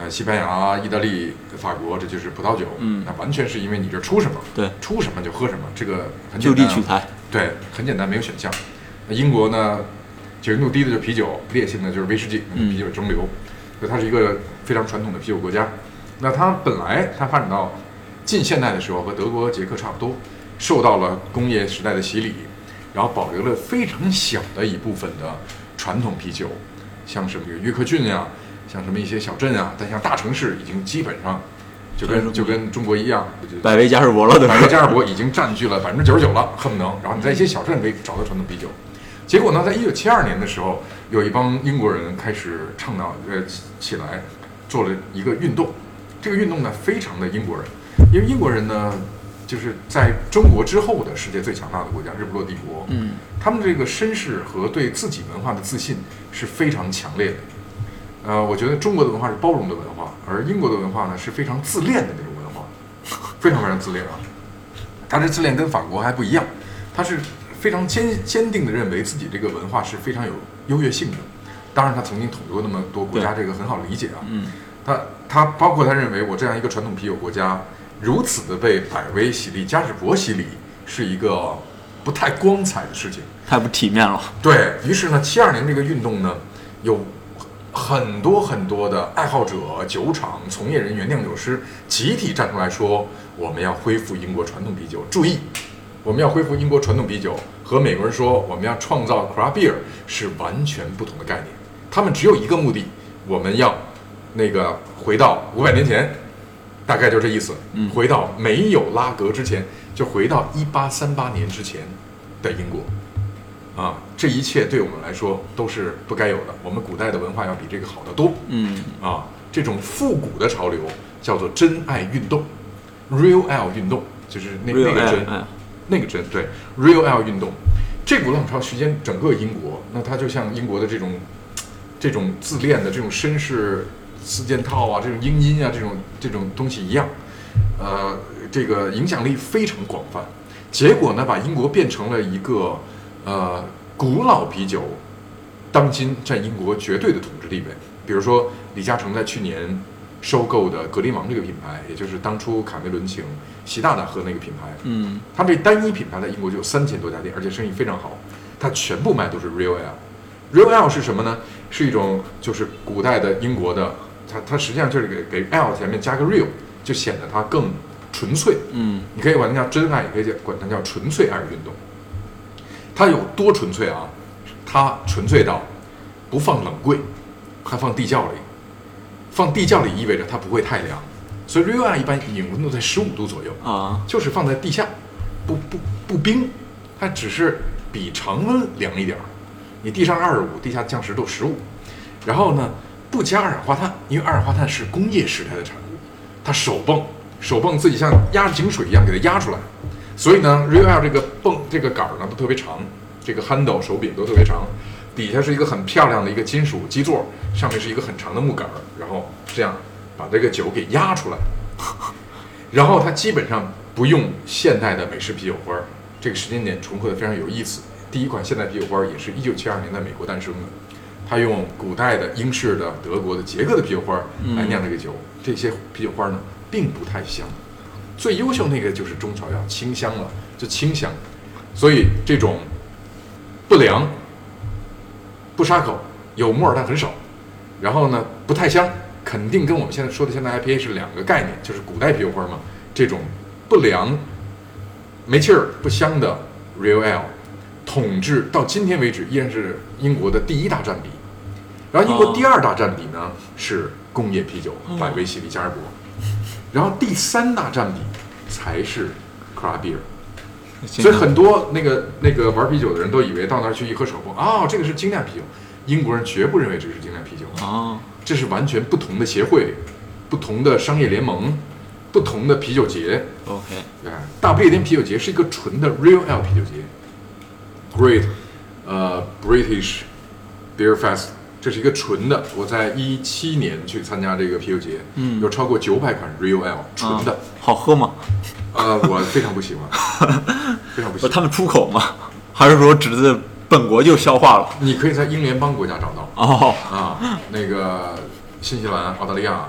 Speaker 2: 呃，西班牙、意大利、法国这就是葡萄酒。嗯，那完全是因为你这出什么，
Speaker 3: 对，
Speaker 2: 出什么就喝什么，这个很
Speaker 3: 就地取材。
Speaker 2: 对，很简单，没有选项。那英国呢，酒精度低的就是啤酒，烈性的就是威士忌，啤酒蒸馏，所以它是一个非常传统的啤酒国家。那它本来它发展到近现代的时候，和德国、捷克差不多，受到了工业时代的洗礼。然后保留了非常小的一部分的传统啤酒，像什么约克郡呀，像什么一些小镇啊，但像大城市已经基本上就跟就跟中国一样，
Speaker 3: 百威加尔伯了，
Speaker 2: 百威加尔伯已经占据了百分之九十九了，恨不能。然后你在一些小镇可以找到传统啤酒。结果呢，在一九七二年的时候，有一帮英国人开始倡导呃起来，做了一个运动。这个运动呢，非常的英国人，因为英国人呢。就是在中国之后的世界最强大的国家——日不落帝国，嗯，他们这个绅士和对自己文化的自信是非常强烈的。呃，我觉得中国的文化是包容的文化，而英国的文化呢是非常自恋的那种文化，非常非常自恋啊。他这自恋跟法国还不一样，他是非常坚坚定的认为自己这个文化是非常有优越性的。当然，他曾经统治过那么多国家，这个很好理解啊。嗯，他他包括他认为我这样一个传统啤酒国家。如此的被百威洗礼、嘉士伯洗礼，是一个不太光彩的事情，
Speaker 3: 太不体面了。
Speaker 2: 对于是呢，七二年这个运动呢，有很多很多的爱好者、酒厂从业人员、酿酒师集体站出来说，我们要恢复英国传统啤酒。注意，我们要恢复英国传统啤酒，和美国人说我们要创造 craft beer 是完全不同的概念。他们只有一个目的，我们要那个回到五百年前。大概就这意思。嗯，回到没有拉格之前，就回到一八三八年之前的英国。啊，这一切对我们来说都是不该有的。我们古代的文化要比这个好得多。嗯，啊，这种复古的潮流叫做真爱运动，Real L 运动，就是那那个真，那个真对，Real L 运动。这股浪潮席卷整个英国，那它就像英国的这种这种自恋的这种绅士。四件套啊，这种英音啊，这种这种东西一样，呃，这个影响力非常广泛。结果呢，把英国变成了一个呃古老啤酒，当今占英国绝对的统治地位。比如说，李嘉诚在去年收购的格林王这个品牌，也就是当初卡梅伦请习大大喝那个品牌，嗯，他这单一品牌在英国就有三千多家店，而且生意非常好。他全部卖都是 Real Ale。Real Ale 是什么呢？是一种就是古代的英国的。它它实际上就是给给 L 前面加个 real，就显得它更纯粹。嗯，你可以管它叫真爱，也可以叫管它叫纯粹爱运动。它有多纯粹啊？它纯粹到不放冷柜，它放地窖里。放地窖里意味着它不会太凉，所以爱一般饮温度在十五度左右啊，就是放在地下，不不不冰，它只是比常温凉一点儿。你地上二十五，地下降十度十五，然后呢？不加二氧化碳，因为二氧化碳是工业时代的产物，它手泵手泵自己像压井水一样给它压出来，所以呢，Real 这个泵这个杆儿呢都特别长，这个 handle 手柄都特别长，底下是一个很漂亮的一个金属基座，上面是一个很长的木杆儿，然后这样把这个酒给压出来，然后它基本上不用现代的美式啤酒花儿，这个时间点重合的非常有意思，第一款现代啤酒花儿也是一九七二年在美国诞生的。他用古代的英式的、德国的、捷克的啤酒花来酿这个酒，这些啤酒花呢并不太香，最优秀那个就是中草药清香了，就清香，所以这种不凉、不杀口、有木耳但很少，然后呢不太香，肯定跟我们现在说的现在 IPA 是两个概念，就是古代啤酒花嘛，这种不凉、没气儿、不香的 Real Ale。统治到今天为止依然是英国的第一大占比，然后英国第二大占比呢是工业啤酒，百威、喜力、嘉士伯，然后第三大占比才是 craft beer，所以很多那个那个玩啤酒的人都以为到那儿去一喝手工，哦，这个是精酿啤酒。英国人绝不认为这是精酿啤酒，
Speaker 3: 啊，
Speaker 2: 这是完全不同的协会、不同的商业联盟、不同的啤酒节。
Speaker 3: OK，
Speaker 2: 哎，大不列颠啤酒节是一个纯的 Real Ale 啤酒节，Great，呃，British Beer Fest，这是一个纯的。我在一七年去参加这个啤酒节，
Speaker 3: 嗯
Speaker 2: 有超过九百款 Real Ale 纯的
Speaker 3: 啊，好喝吗？
Speaker 2: 呃，我非常不喜欢，非常不喜欢。
Speaker 3: 他们出口吗？还是说只是本国就消化了？
Speaker 2: 你可以在英联邦国家找到
Speaker 3: 哦，
Speaker 2: 啊，那个新西兰、澳大利亚。啊，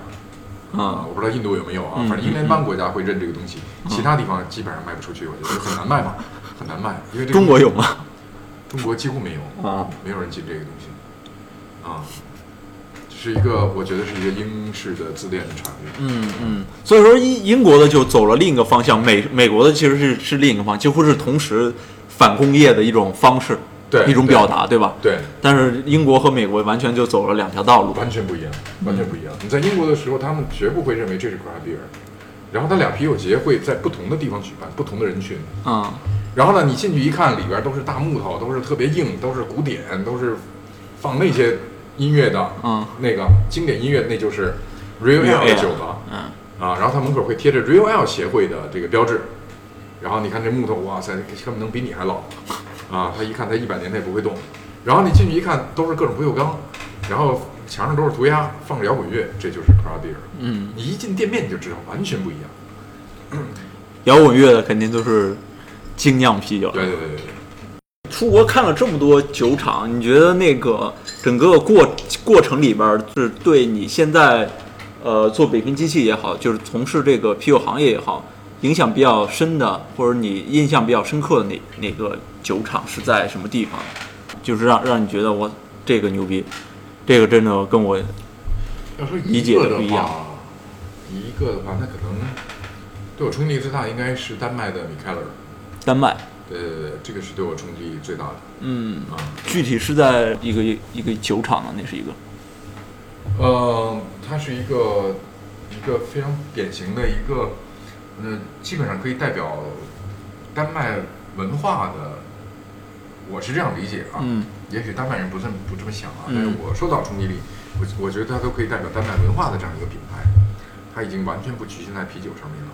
Speaker 3: 啊，
Speaker 2: 我不知道印度有没有啊，
Speaker 3: 嗯
Speaker 2: 反正英联邦国家会认这个东西，其他地方基本上卖不出去，我觉得 很难卖嘛，很难卖，因为这个
Speaker 3: 中国有吗？
Speaker 2: 中国几乎没有，
Speaker 3: 啊，
Speaker 2: 没有人进这个东西，啊，这是一个我觉得是一个英式的自恋的产物。
Speaker 3: 嗯嗯，所以说英英国的就走了另一个方向，美美国的其实是是另一个方向，几乎是同时反工业的一种方式，
Speaker 2: 对
Speaker 3: 一种表达，对吧？
Speaker 2: 对，
Speaker 3: 但是英国和美国完全就走了两条道路。
Speaker 2: 完全不一样，完全不一样。你在英国的时候，他们绝不会认为这是 beer，然后他俩啤酒节会在不同的地方举办，不同的人群。
Speaker 3: 啊
Speaker 2: 然后呢，你进去一看，里边都是大木头，都是特别硬，都是古典，都是放那些音乐的，
Speaker 3: 嗯
Speaker 2: 那个经典音乐，那就是 Real Ale 的酒吧。
Speaker 3: 嗯
Speaker 2: 啊，然后它门口会贴着 Real Ale 协会的这个标志，然后你看这木头，哇塞，根本能比你还老，啊，他一看它一百年它也不会动，然后你进去一看都是各种不锈钢，然后墙上都是涂鸦，放着摇滚乐，这就是 craft beer。
Speaker 3: 嗯，
Speaker 2: 你一进店面你就知道完全不一样。
Speaker 3: 摇滚乐的肯定都是精酿啤酒。
Speaker 2: 对对对对对。
Speaker 3: 出国看了这么多酒厂，你觉得那个整个过过程里边儿是对你现在呃做北平机器也好，就是从事这个啤酒行业也好，影响比较深的，或者你印象比较深刻的哪哪个酒厂是在什么地方？就是让让你觉得我这个牛逼，这个真的跟我
Speaker 2: 要说
Speaker 3: 理解的不一样
Speaker 2: 话，一个的话，那可能对我冲击力最大应该是丹麦的米开勒。
Speaker 3: 丹麦，
Speaker 2: 对对对，这个是对我冲击最大的
Speaker 3: 嗯，
Speaker 2: 啊。
Speaker 3: 具体是在一个一个酒厂呢，那是一个，
Speaker 2: 呃，它是一个一个非常典型的一个，呃，基本上可以代表丹麦文化的。我是这样理解啊，
Speaker 3: 嗯
Speaker 2: 也许丹麦人不这么不这么想啊，
Speaker 3: 嗯
Speaker 2: 但是我受到冲击力，我我觉得它都可以代表丹麦文化的这样一个品牌，它已经完全不局限在啤酒上面了。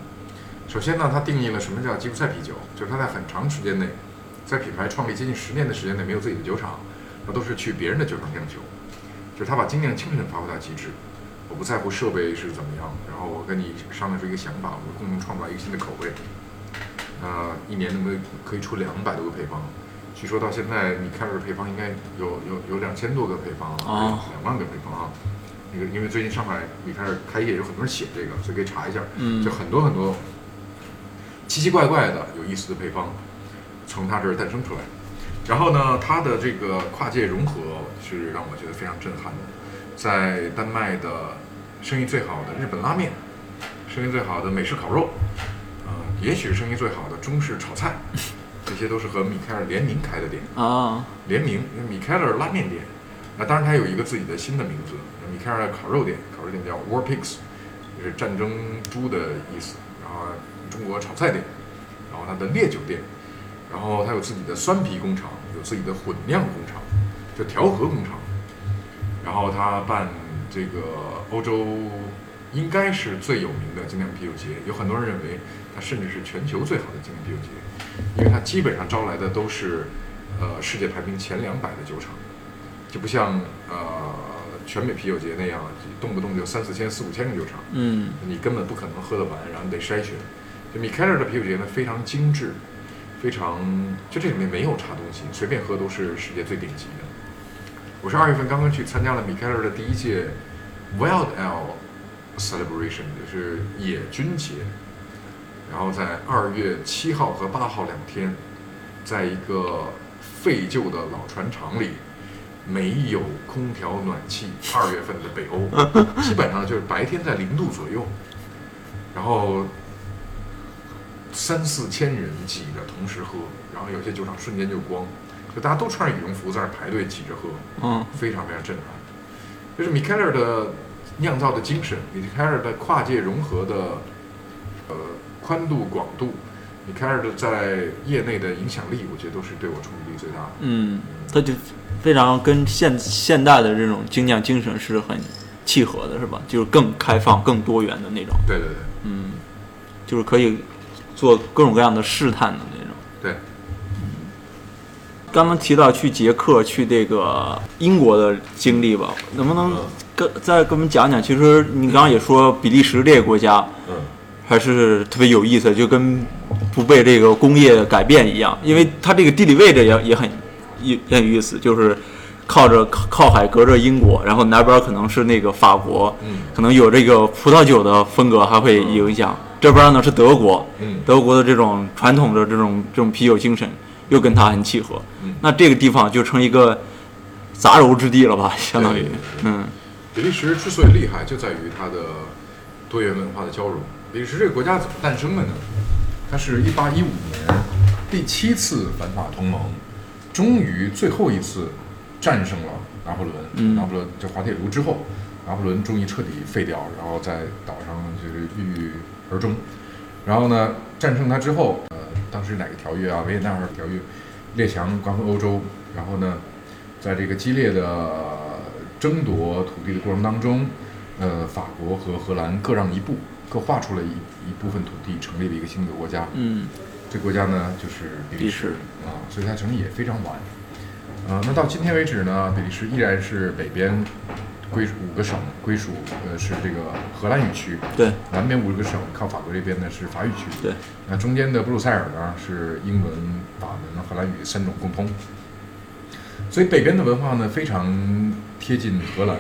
Speaker 2: 首先呢，它定义了什么叫吉普赛啤酒，就是它在很长时间内，在品牌创立接近十年的时间内没有自己的酒厂，它都是去别人的酒厂酿酒，就是它把精酿精神发挥到极致。我不在乎设备是怎么样，然后我跟你商量出一个想法，我们共同创造一个新的口味。呃，一年能不能可以出两百多个配方？据说到现在，你开勒的配方应该有有有两千多个配方
Speaker 3: 啊
Speaker 2: 两万个配方啊。那个因为最近上海米开尔开业，有很多人写这个，所以可以查一下。
Speaker 3: 嗯
Speaker 2: 就很多很多奇奇怪怪的有意思的配方从它这儿诞生出来。然后呢，它的这个跨界融合是让我觉得非常震撼的。在丹麦的生意最好的日本拉面，生意最好的美式烤肉，呃，也许是生意最好的中式炒菜，这些都是和米开尔联名开的店。
Speaker 3: 啊，
Speaker 2: 联名米开尔拉面店，那当然它有一个自己的新的名字，米开尔烤肉店，烤肉店叫 War Pigs，就是战争猪的意思。然后中国炒菜店，然后它的烈酒店，然后它有自己的酸啤工厂，有自己的混酿工厂，就调和工厂。然后它办这个欧洲应该是最有名的精酿啤酒节，有很多人认为它甚至是全球最好的精酿啤酒节，因为它基本上招来的都是呃世界排名前两百的酒厂，就不像呃全美啤酒节那样，动不动就三四千、四五千个酒厂，
Speaker 3: 嗯
Speaker 2: 你根本不可能喝得完，然后你得筛选。米开勒的啤酒节呢非常精致，非常就这里面没有差东西，随便喝都是世界最顶级的。我是二月份刚刚去参加了米开勒的第一届 Wild Ale Celebration，就是野菌节，然后在二月七号和八号两天，在一个废旧的老船厂里，没有空调暖气，二月份的北欧，基本上就是白天在零度左右，然后三四千人挤着同时喝，然后有些酒厂瞬间就光，就大家都穿着羽绒服在那儿排队挤着喝，
Speaker 3: 嗯
Speaker 2: 非常非常震撼。就是米凯勒的酿造的精神，米凯勒的跨界融合的呃宽度广度，米凯尔的在业内的影响力，我觉得都是对我冲击力最大的。
Speaker 3: 嗯，他就非常跟现现代的这种精酿精神是很契合的，是吧？就是更开放、更多元的那种，
Speaker 2: 对对对
Speaker 3: 嗯，就是可以做各种各样的试探的那种。
Speaker 2: 对，
Speaker 3: 刚刚提到去捷克、去这个英国的经历吧，能不能
Speaker 2: 嗯
Speaker 3: 跟再跟我们讲讲？其实你刚刚也说比利时这个国家
Speaker 2: 嗯
Speaker 3: 还是特别有意思，就跟不被这个工业改变一样，因为它这个地理位置也也很也也很有意思，就是靠着靠靠海隔着英国，然后南边可能是那个法国，
Speaker 2: 嗯
Speaker 3: 可能有这个葡萄酒的风格还会影响。这边呢是德国，
Speaker 2: 嗯
Speaker 3: 德国的这种传统的这种这种啤酒精神又跟它很契合。
Speaker 2: 嗯
Speaker 3: 那这个地方就成一个杂糅之地了吧，相当于嗯
Speaker 2: 比利时之所以厉害，就在于它的多元文化的交融。比利时这个国家怎么诞生的呢？它是一八一五年第七次反法同盟，终于最后一次战胜了拿破仑。
Speaker 3: 嗯
Speaker 2: 拿破仑就滑铁卢之后，拿破仑终于彻底废掉，然后在岛上就是郁郁而终。然后呢，战胜他之后，呃，当时哪个条约啊？维也纳条约，列强瓜分欧洲。然后呢，在这个激烈的争夺土地的过程当中，呃，法国和荷兰各让一步，各划出了一一部分土地，成立了一个新的国家。
Speaker 3: 嗯
Speaker 2: 这个国家呢就是比利时啊，所以它成立也非常晚。呃，那到今天为止呢，比利时依然是北边归五个省归属呃是这个荷兰语区，
Speaker 3: 对
Speaker 2: 南边五个省靠法国这边呢是法语区，
Speaker 3: 对，
Speaker 2: 那中间的布鲁塞尔呢是英文、法文、荷兰语三种共通。所以北边的文化呢非常贴近荷兰，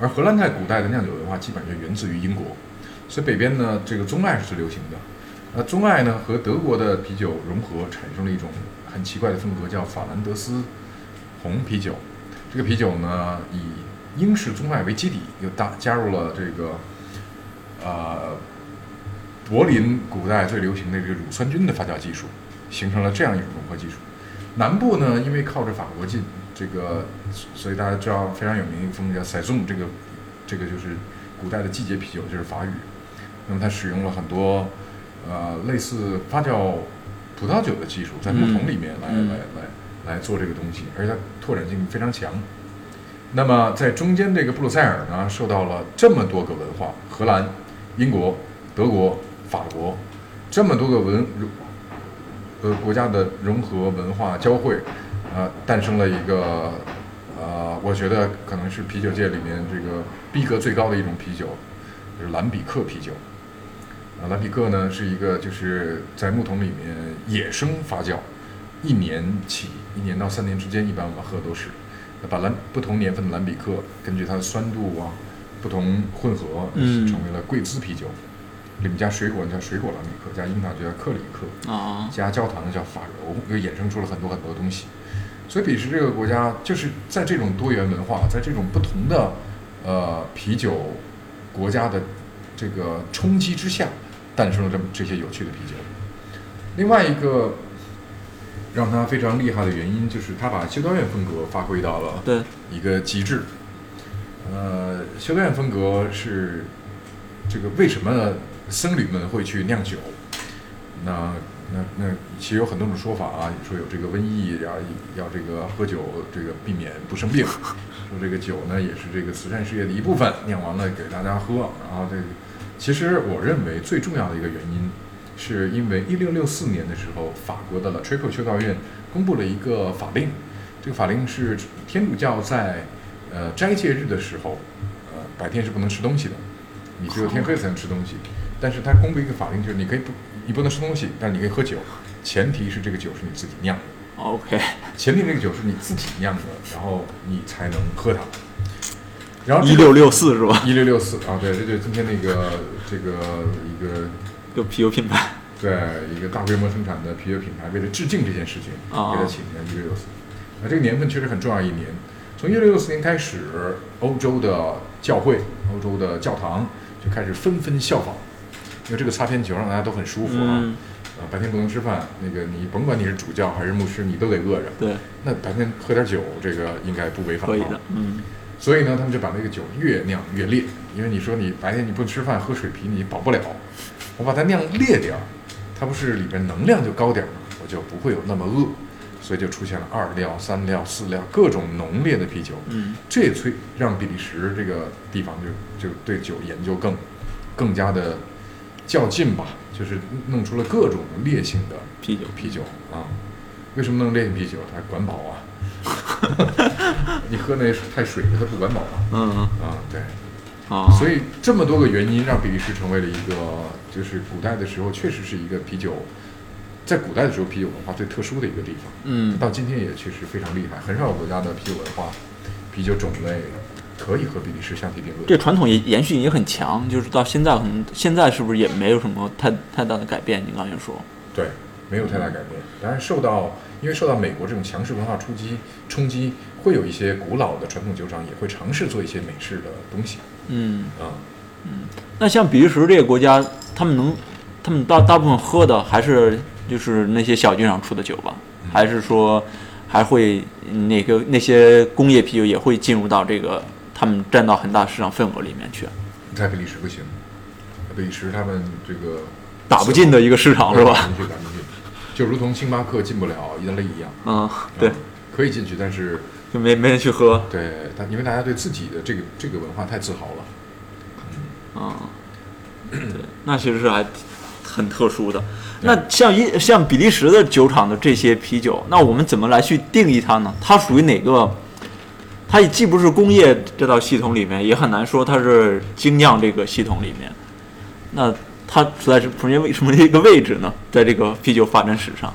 Speaker 2: 而荷兰在古代的酿酒文化基本上就源自于英国，所以北边呢这个棕艾是最流行的。那棕艾呢和德国的啤酒融合，产生了一种很奇怪的风格，叫法兰德斯红啤酒。这个啤酒呢以英式棕艾为基底，又大加入了这个呃柏林古代最流行的这个乳酸菌的发酵技术，形成了这样一种融合技术。南部呢，因为靠着法国近，这个所以大家知道非常有名一个风格叫 saison，这个这个就是古代的季节啤酒，就是法语。那么它使用了很多呃类似发酵葡萄酒的技术，在木桶里面来、
Speaker 3: 嗯
Speaker 2: 来来来做这个东西，而且它拓展性非常强。那么在中间这个布鲁塞尔呢，受到了这么多个文化，荷兰、英国、德国、法国这么多个文呃国家的融合文化交汇，呃，诞生了一个呃，我觉得可能是啤酒界里面这个逼格最高的一种啤酒，就是兰比克啤酒。啊，兰比克呢是一个就是在木桶里面野生发酵，一年起，一年到三年之间，一般我们喝都是。把兰不同年份的兰比克，根据它的酸度啊，不同混合，
Speaker 3: 嗯
Speaker 2: 成为了贵兹啤酒。里面加水果叫水果兰比克，加樱桃就叫克里克。
Speaker 3: 啊，
Speaker 2: 加焦糖的叫法柔，又衍生出了很多很多东西。所以比利时这个国家就是在这种多元文化，在这种不同的呃啤酒国家的这个冲击之下，诞生了这么这些有趣的啤酒。另外一个让他非常厉害的原因，就是他把修道院风格发挥到了
Speaker 3: 对，
Speaker 2: 一个极致。呃，修道院风格是这个为什么僧侣们会去酿酒？那那那其实有很多种说法啊，说有这个瘟疫，然后要这个喝酒，这个避免不生病。说这个酒呢也是这个慈善事业的一部分，酿完了给大家喝。然后这个，其实我认为最重要的一个原因，是因为一六六四年的时候，法国的 La Triple 修道院公布了一个法令，这个法令是天主教在呃斋戒日的时候，呃白天是不能吃东西的，你只有天黑才能吃东西。但是它公布一个法令，就是你可以不，你不能吃东西，但是你可以喝酒，前提是这个酒是你自己酿的
Speaker 3: ，OK，
Speaker 2: 前提这个酒是你自己酿的，然后你才能喝它。然后
Speaker 3: 一六六四是吧？
Speaker 2: 一六六四啊，对，这就是今天那个这个一个
Speaker 3: 就啤酒品牌
Speaker 2: 对一个大规模生产的啤酒品牌，为了致敬这件事情，
Speaker 3: 啊
Speaker 2: 给他起名一六六四。那这个年份确实很重要一年。从一六六四年开始，欧洲的教会、欧洲的教堂就开始纷纷效仿，因为这个擦边球让大家都很舒服啊。
Speaker 3: 嗯，
Speaker 2: 啊，白天不能吃饭，那个你甭管你是主教还是牧师，你都得饿着。
Speaker 3: 对，
Speaker 2: 那白天喝点酒，这个应该不违法吧
Speaker 3: 可以的，嗯，
Speaker 2: 所以呢，他们就把那个酒越酿越烈，因为你说你白天你不吃饭喝水啤，你保不了。我把它酿烈点儿，它它不是里边能量就高点儿吗？我就不会有那么饿，所以就出现了二料、三料、四料各种浓烈的啤酒。
Speaker 3: 嗯，
Speaker 2: 这也催让比利时这个地方就就对酒研究更更加的较劲吧，就是弄出了各种烈性的
Speaker 3: 啤酒
Speaker 2: 啤酒啊。为什么弄烈性啤酒？它管饱啊。你喝那太水了，它不管饱啊。
Speaker 3: 嗯
Speaker 2: 啊，对。
Speaker 3: 啊，
Speaker 2: 所以这么多个原因让比利时成为了一个，就是古代的时候确实是一个啤酒，在古代的时候啤酒文化最特殊的一个地方。
Speaker 3: 嗯
Speaker 2: 到今天也确实非常厉害，很少有国家的啤酒文化、啤酒种类可以和比利时相提并论。
Speaker 3: 这传统也延续也很强，就是到现在可能现在是不是也没有什么太太大的改变？你刚才说，
Speaker 2: 对，没有太大改变。当然受到因为受到美国这种强势文化冲击冲击，会有一些古老的传统酒厂也会尝试做一些美式的东西
Speaker 3: 嗯，
Speaker 2: 啊。
Speaker 3: 那像比利时这个国家，他们能，他们大大部分喝的还是就是那些小酒厂出的酒吧，还是说还会那个那些工业啤酒也会进入到这个他们占到很大市场份额里面去，
Speaker 2: 在比利时不行，比利时他们这个
Speaker 3: 打不进的一个市场是吧？
Speaker 2: 打不进去，打不进去，就如同星巴克进不了意大利一样。
Speaker 3: 嗯，对
Speaker 2: 啊，可以进去，但是
Speaker 3: 就 没没人去喝，
Speaker 2: 对，但因为大家对自己的这个这个文化太自豪了。
Speaker 3: 啊，对，那其实是还很特殊的。那像一像比利时的酒厂的这些啤酒，那我们怎么来去定义它呢？它属于哪个？它既不是工业这套系统里面，也很难说它是精酿这个系统里面。那它处在什什么什么一个位置呢？在这个啤酒发展史上？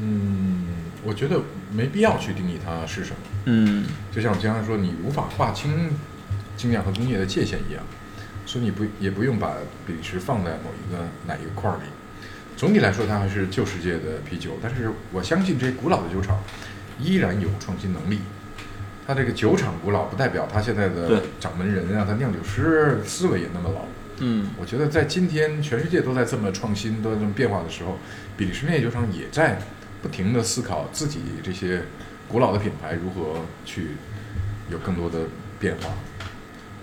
Speaker 2: 嗯，我觉得没必要去定义它是什么。
Speaker 3: 嗯
Speaker 2: 就像我经常说，你无法划清精酿和工业的界限一样，所以你不也不用把比利时放在某一个哪一个块儿里。总体来说，它还是旧世界的啤酒，但是我相信这些古老的酒厂依然有创新能力。它这个酒厂古老，不代表它现在的掌门人啊，它酿酒师思维也那么老。
Speaker 3: 嗯
Speaker 2: 我觉得在今天全世界都在这么创新、都在这么变化的时候，比利时炼酒厂也在不停的思考自己这些古老的品牌如何去有更多的变化。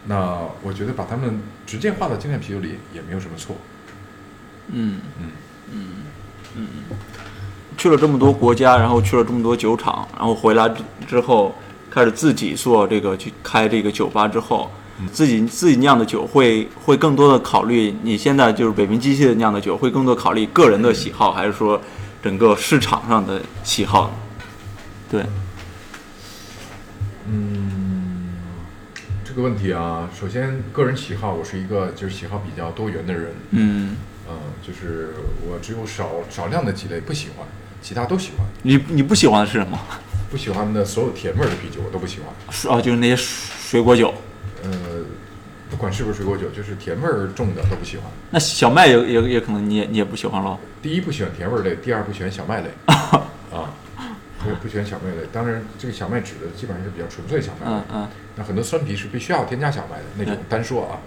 Speaker 2: 那我觉得把它们直接画到精酿啤酒里也没有什么错。
Speaker 3: 嗯
Speaker 2: 嗯嗯嗯
Speaker 3: 去了这么多国家，然后去了这么多酒厂，然后回来之之后，开始自己做这个去开这个酒吧之后，自己自己酿的酒会会更多的考虑你现在就是北平机器的酿的酒，会更多考虑个人的喜好，还是说整个市场上的喜好？对，
Speaker 2: 嗯，这个问题啊，首先个人喜好，我是一个就是喜好比较多元的人。
Speaker 3: 嗯，
Speaker 2: 嗯，就是我只有少少量的几类不喜欢，其他都喜欢。
Speaker 3: 你你不喜欢的是什么？
Speaker 2: 不喜欢的所有甜味儿的啤酒我都不喜欢。
Speaker 3: 是啊，就是那些水果酒。
Speaker 2: 呃，不管是不是水果酒，就是甜味儿重的都不喜欢。
Speaker 3: 那小麦也也也可能你也你也不喜欢喽。
Speaker 2: 第一不喜欢甜味儿类，第二不喜欢小麦类 啊，不不喜欢小麦类。当然，这个小麦指的基本上是比较纯粹小麦。
Speaker 3: 嗯嗯
Speaker 2: 那很多酸啤是必须要添加小麦的那种单说啊，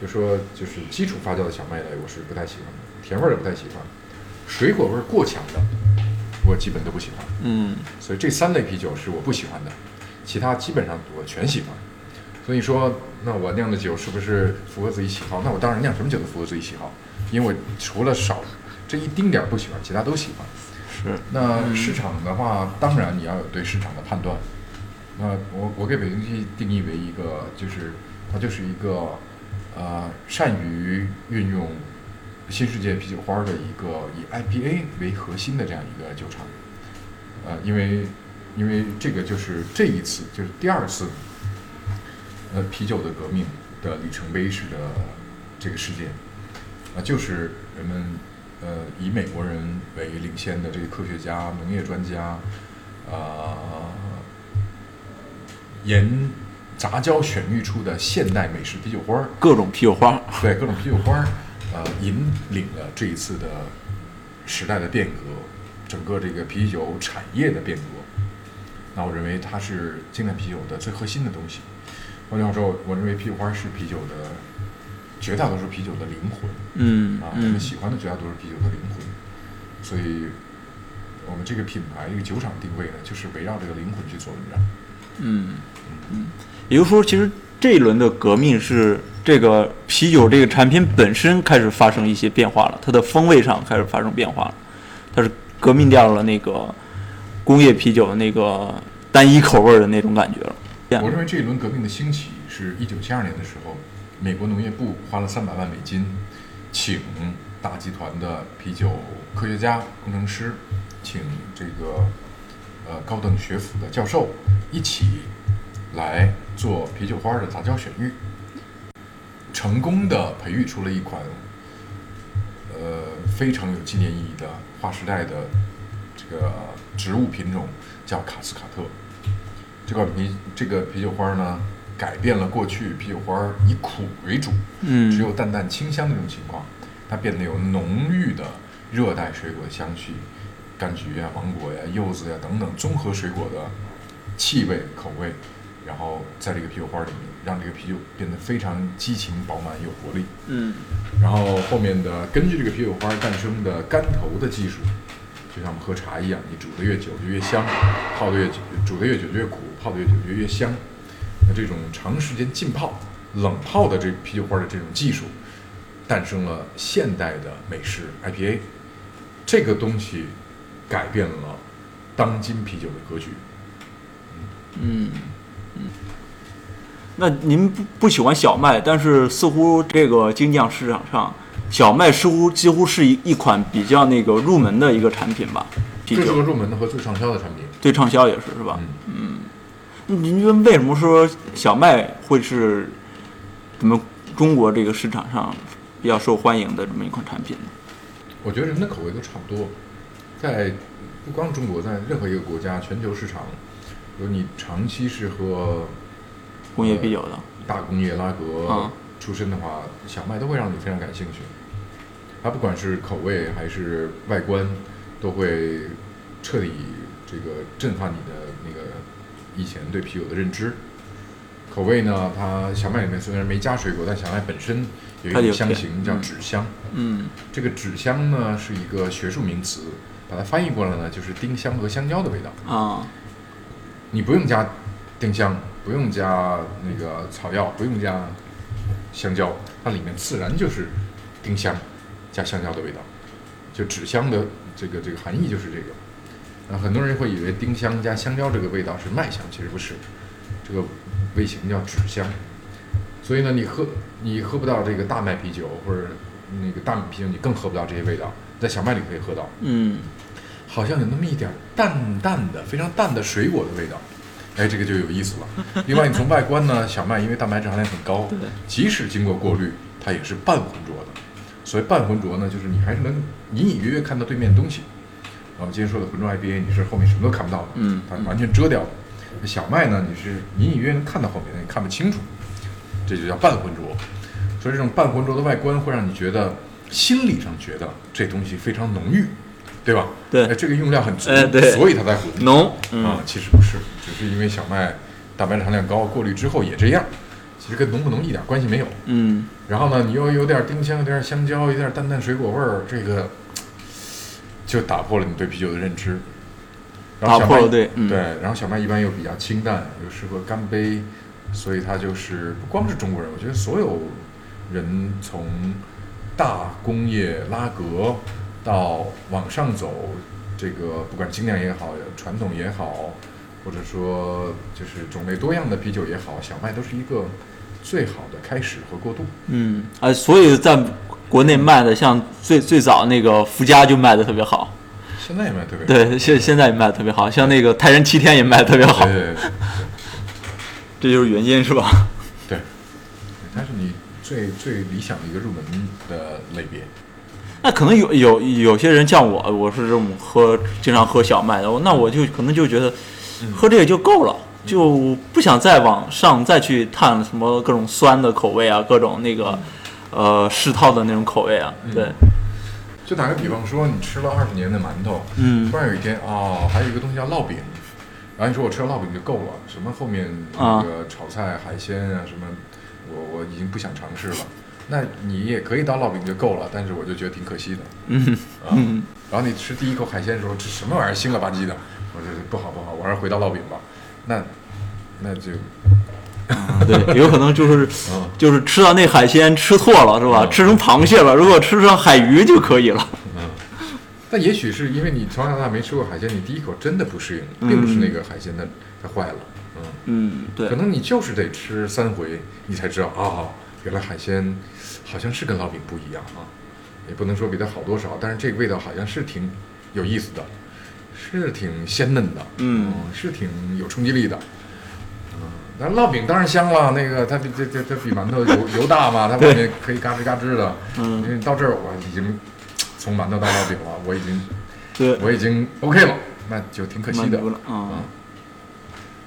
Speaker 2: 就说就是基础发酵的小麦类，我是不太喜欢的，甜味儿的不太喜欢，水果味儿过强的，我基本都不喜欢。
Speaker 3: 嗯
Speaker 2: 所以这三类啤酒是我不喜欢的，其他基本上我全喜欢。所以说，那我酿的酒是不是符合自己喜好？那我当然酿什么酒都符合自己喜好，因为我除了少这一丁点儿不喜欢，其他都喜欢。
Speaker 3: 是
Speaker 2: 那市场的话，当然你要有对市场的判断。那我我给北京鸡定义为一个，就是它就是一个呃善于运用新世界啤酒花的一个以 IPA 为核心的这样一个酒厂。呃，因为因为这个就是这一次就是第二次呃啤酒的革命的里程碑式的这个事件，啊、就是人们呃以美国人为领先的这个科学家、农业专家，呃研杂交选育出的现代美式啤酒花儿，
Speaker 3: 各种啤酒花。
Speaker 2: 对各种啤酒花儿，呃，引领了这一次的时代的变革，整个这个啤酒产业的变革。那我认为它是精酿啤酒的最核心的东西。换句话说，我认为啤酒花是啤酒的绝大多数啤酒的灵魂
Speaker 3: 嗯
Speaker 2: 啊，人
Speaker 3: 嗯
Speaker 2: 们喜欢的绝大多数啤酒的灵魂。所以，我们这个品牌一个酒厂定位呢，就是围绕这个灵魂去做文章。
Speaker 3: 嗯嗯，也就是说，其实这一轮的革命是这这个啤酒这个产品本身开始发生一些变化了，它的风味上开始发生变化了，它是革命掉了那个工业啤酒的那个单一口味的那种感觉了。
Speaker 2: 我认为这一轮革命的兴起是一九七二年的时候，美国农业部花了三百万美金，请大集团的啤酒科学家、工程师，请这个呃高等学府的教授一起来做啤酒花的杂交选育，成功的培育出了一款呃非常有纪念意义的划时代的这个植物品种，叫卡斯卡特。这款啤这个啤酒花呢，改变了过去啤酒花以苦为主，
Speaker 3: 嗯
Speaker 2: 只有淡淡清香的这种情况，它变得有浓郁的热带水果的香气，柑橘呀、芒果呀、柚子呀等等综合水果的气味口味，然后在这个啤酒花里面，让这个啤酒变得非常激情饱满有活力。
Speaker 3: 嗯
Speaker 2: 然后后面的根据这个啤酒花诞生的干头的技术，就像我们喝茶一样，你煮的越久就越香，泡的越久，煮的越久就越苦，泡的越久就越香。那这种长时间浸泡、冷泡的这啤酒花的这种技术，诞生了现代的美式 IPA。这个东西改变了当今啤酒的格局。
Speaker 3: 嗯嗯。那您不不喜欢小麦，但是似乎这个精酿市场上，小麦似乎几乎是一一款比较那个入门的一个产品吧？啤酒
Speaker 2: 入门的和最畅销的产品。
Speaker 3: 最畅销也是是吧？
Speaker 2: 嗯，
Speaker 3: 您觉得为什么说小麦会是咱们中国这个市场上比较受欢迎的这么一款产品呢？
Speaker 2: 我觉得人的口味都差不多，在不光中国，在任何一个国家，全球市场，如果你长期是喝
Speaker 3: 工业啤酒的，
Speaker 2: 大工业拉格
Speaker 3: 啊
Speaker 2: 出身的话，小麦都会让你非常感兴趣。它不管是口味还是外观，都会彻底这个震撼你的那个以前对啤酒的认知。口味呢，它小麦里面虽然没加水果，但小麦本身有一种香型叫
Speaker 3: 嗯
Speaker 2: 脂香。
Speaker 3: 嗯
Speaker 2: 这个纸香呢是一个学术名词，把它翻译过来呢就是丁香和香蕉的味道。
Speaker 3: 啊
Speaker 2: 你不用加丁香，不用加那个草药，不用加香蕉，它里面自然就是丁香加香蕉的味道。就纸香的这个这个含义就是这个。啊，很多人会以为丁香加香蕉这个味道是麦香，其实不是，这个味型叫纸香。所以呢，你喝你喝不到这个大麦啤酒或者那个大米啤酒，你更喝不到这些味道，在小麦里可以喝到。
Speaker 3: 嗯
Speaker 2: 好像有那么一点儿淡淡的、非常淡的水果的味道，哎，这个就有意思了。另外，你从外观呢，小麦因为蛋白质含量很高，即使经过过滤，它也是半浑浊的。所谓半浑浊呢，就是你还是能隐隐约约看到对面的东西。啊，我们今天说的浑浊 IPA，你是后面什么都看不到的，
Speaker 3: 嗯
Speaker 2: 它完全遮掉的。那小麦呢，你是隐隐约约能看到后面但，你看不清楚，这就叫半浑浊。所以这种半浑浊的外观会让你觉得心理上觉得这东西非常浓郁，对吧？
Speaker 3: 对
Speaker 2: 哎这个用料很足，
Speaker 3: 哎对
Speaker 2: 所以它才浑。
Speaker 3: 浓嗯
Speaker 2: 啊，其实不是，只是因为小麦蛋白质含量高，过滤之后也这样，其实跟浓不浓一点关系没有。
Speaker 3: 嗯
Speaker 2: 然后呢，你又有点丁香，有点香蕉，有点淡淡水果味儿，这个就打破了你对啤酒的认知。然后
Speaker 3: 打
Speaker 2: 小麦
Speaker 3: 破了对嗯
Speaker 2: 对，然后小麦一般又比较清淡，又适合干杯，所以它就是不光是中国人，我觉得所有人从大工业拉格到往上走，这个不管精酿也好，传统也好，或者说就是种类多样的啤酒也好，小麦都是一个最好的开始和过渡。
Speaker 3: 嗯啊，所以在国内卖的像最最早那个福佳就卖的特别好，
Speaker 2: 现在也卖特别好。
Speaker 3: 对，现现在也卖的特别好，像那个泰山七天也卖的特别好，
Speaker 2: 对对对对
Speaker 3: 这就是原因是吧？
Speaker 2: 对，它是你最最理想的一个入门的类别。
Speaker 3: 那可能有有有些人像我，我是这种喝经常喝小麦的，那我就可能就觉得喝这个就够了，就不想再往上再去探什么各种酸的口味啊，各种那个呃世套的那种口味啊。对，
Speaker 2: 就打个比方说，你吃了二十年的馒头，
Speaker 3: 嗯
Speaker 2: 突然有一天哦，还有一个东西叫烙饼，然后你说我吃了烙饼就够了，什么后面那个炒菜、海鲜啊什么，我我已经不想尝试了。那你也可以当烙饼就够了，但是我就觉得挺可惜的。
Speaker 3: 嗯
Speaker 2: 啊，然后你吃第一口海鲜的时候，这什么玩意儿，腥了吧唧的，我说不好不好，我还是回到烙饼吧。那那就
Speaker 3: 对，有可能就是
Speaker 2: 嗯。
Speaker 3: 就是吃到那海鲜吃错了是吧？
Speaker 2: 嗯。
Speaker 3: 吃成螃蟹了，如果吃上海鱼就可以了。嗯。
Speaker 2: 但也许是因为你从小到大没吃过海鲜，你第一口真的不适应，并不是那个海鲜它它坏了，嗯，
Speaker 3: 嗯，对。
Speaker 2: 可，能你就是得吃三回，你才知道啊，原来海鲜好像是跟烙饼不一样啊，也不能说比它好多少，但是这个味道好像是挺有意思的，是挺鲜嫩的，
Speaker 3: 嗯
Speaker 2: 是挺有冲击力的。嗯，那烙饼当然香了，那个它比这这它比馒头油油大嘛，它外面可以嘎吱嘎吱的。
Speaker 3: 嗯
Speaker 2: 因为到这儿我已经从馒头到烙饼了，我已经
Speaker 3: 对，
Speaker 2: 我已经 OK 了，那就挺可惜的。
Speaker 3: 啊。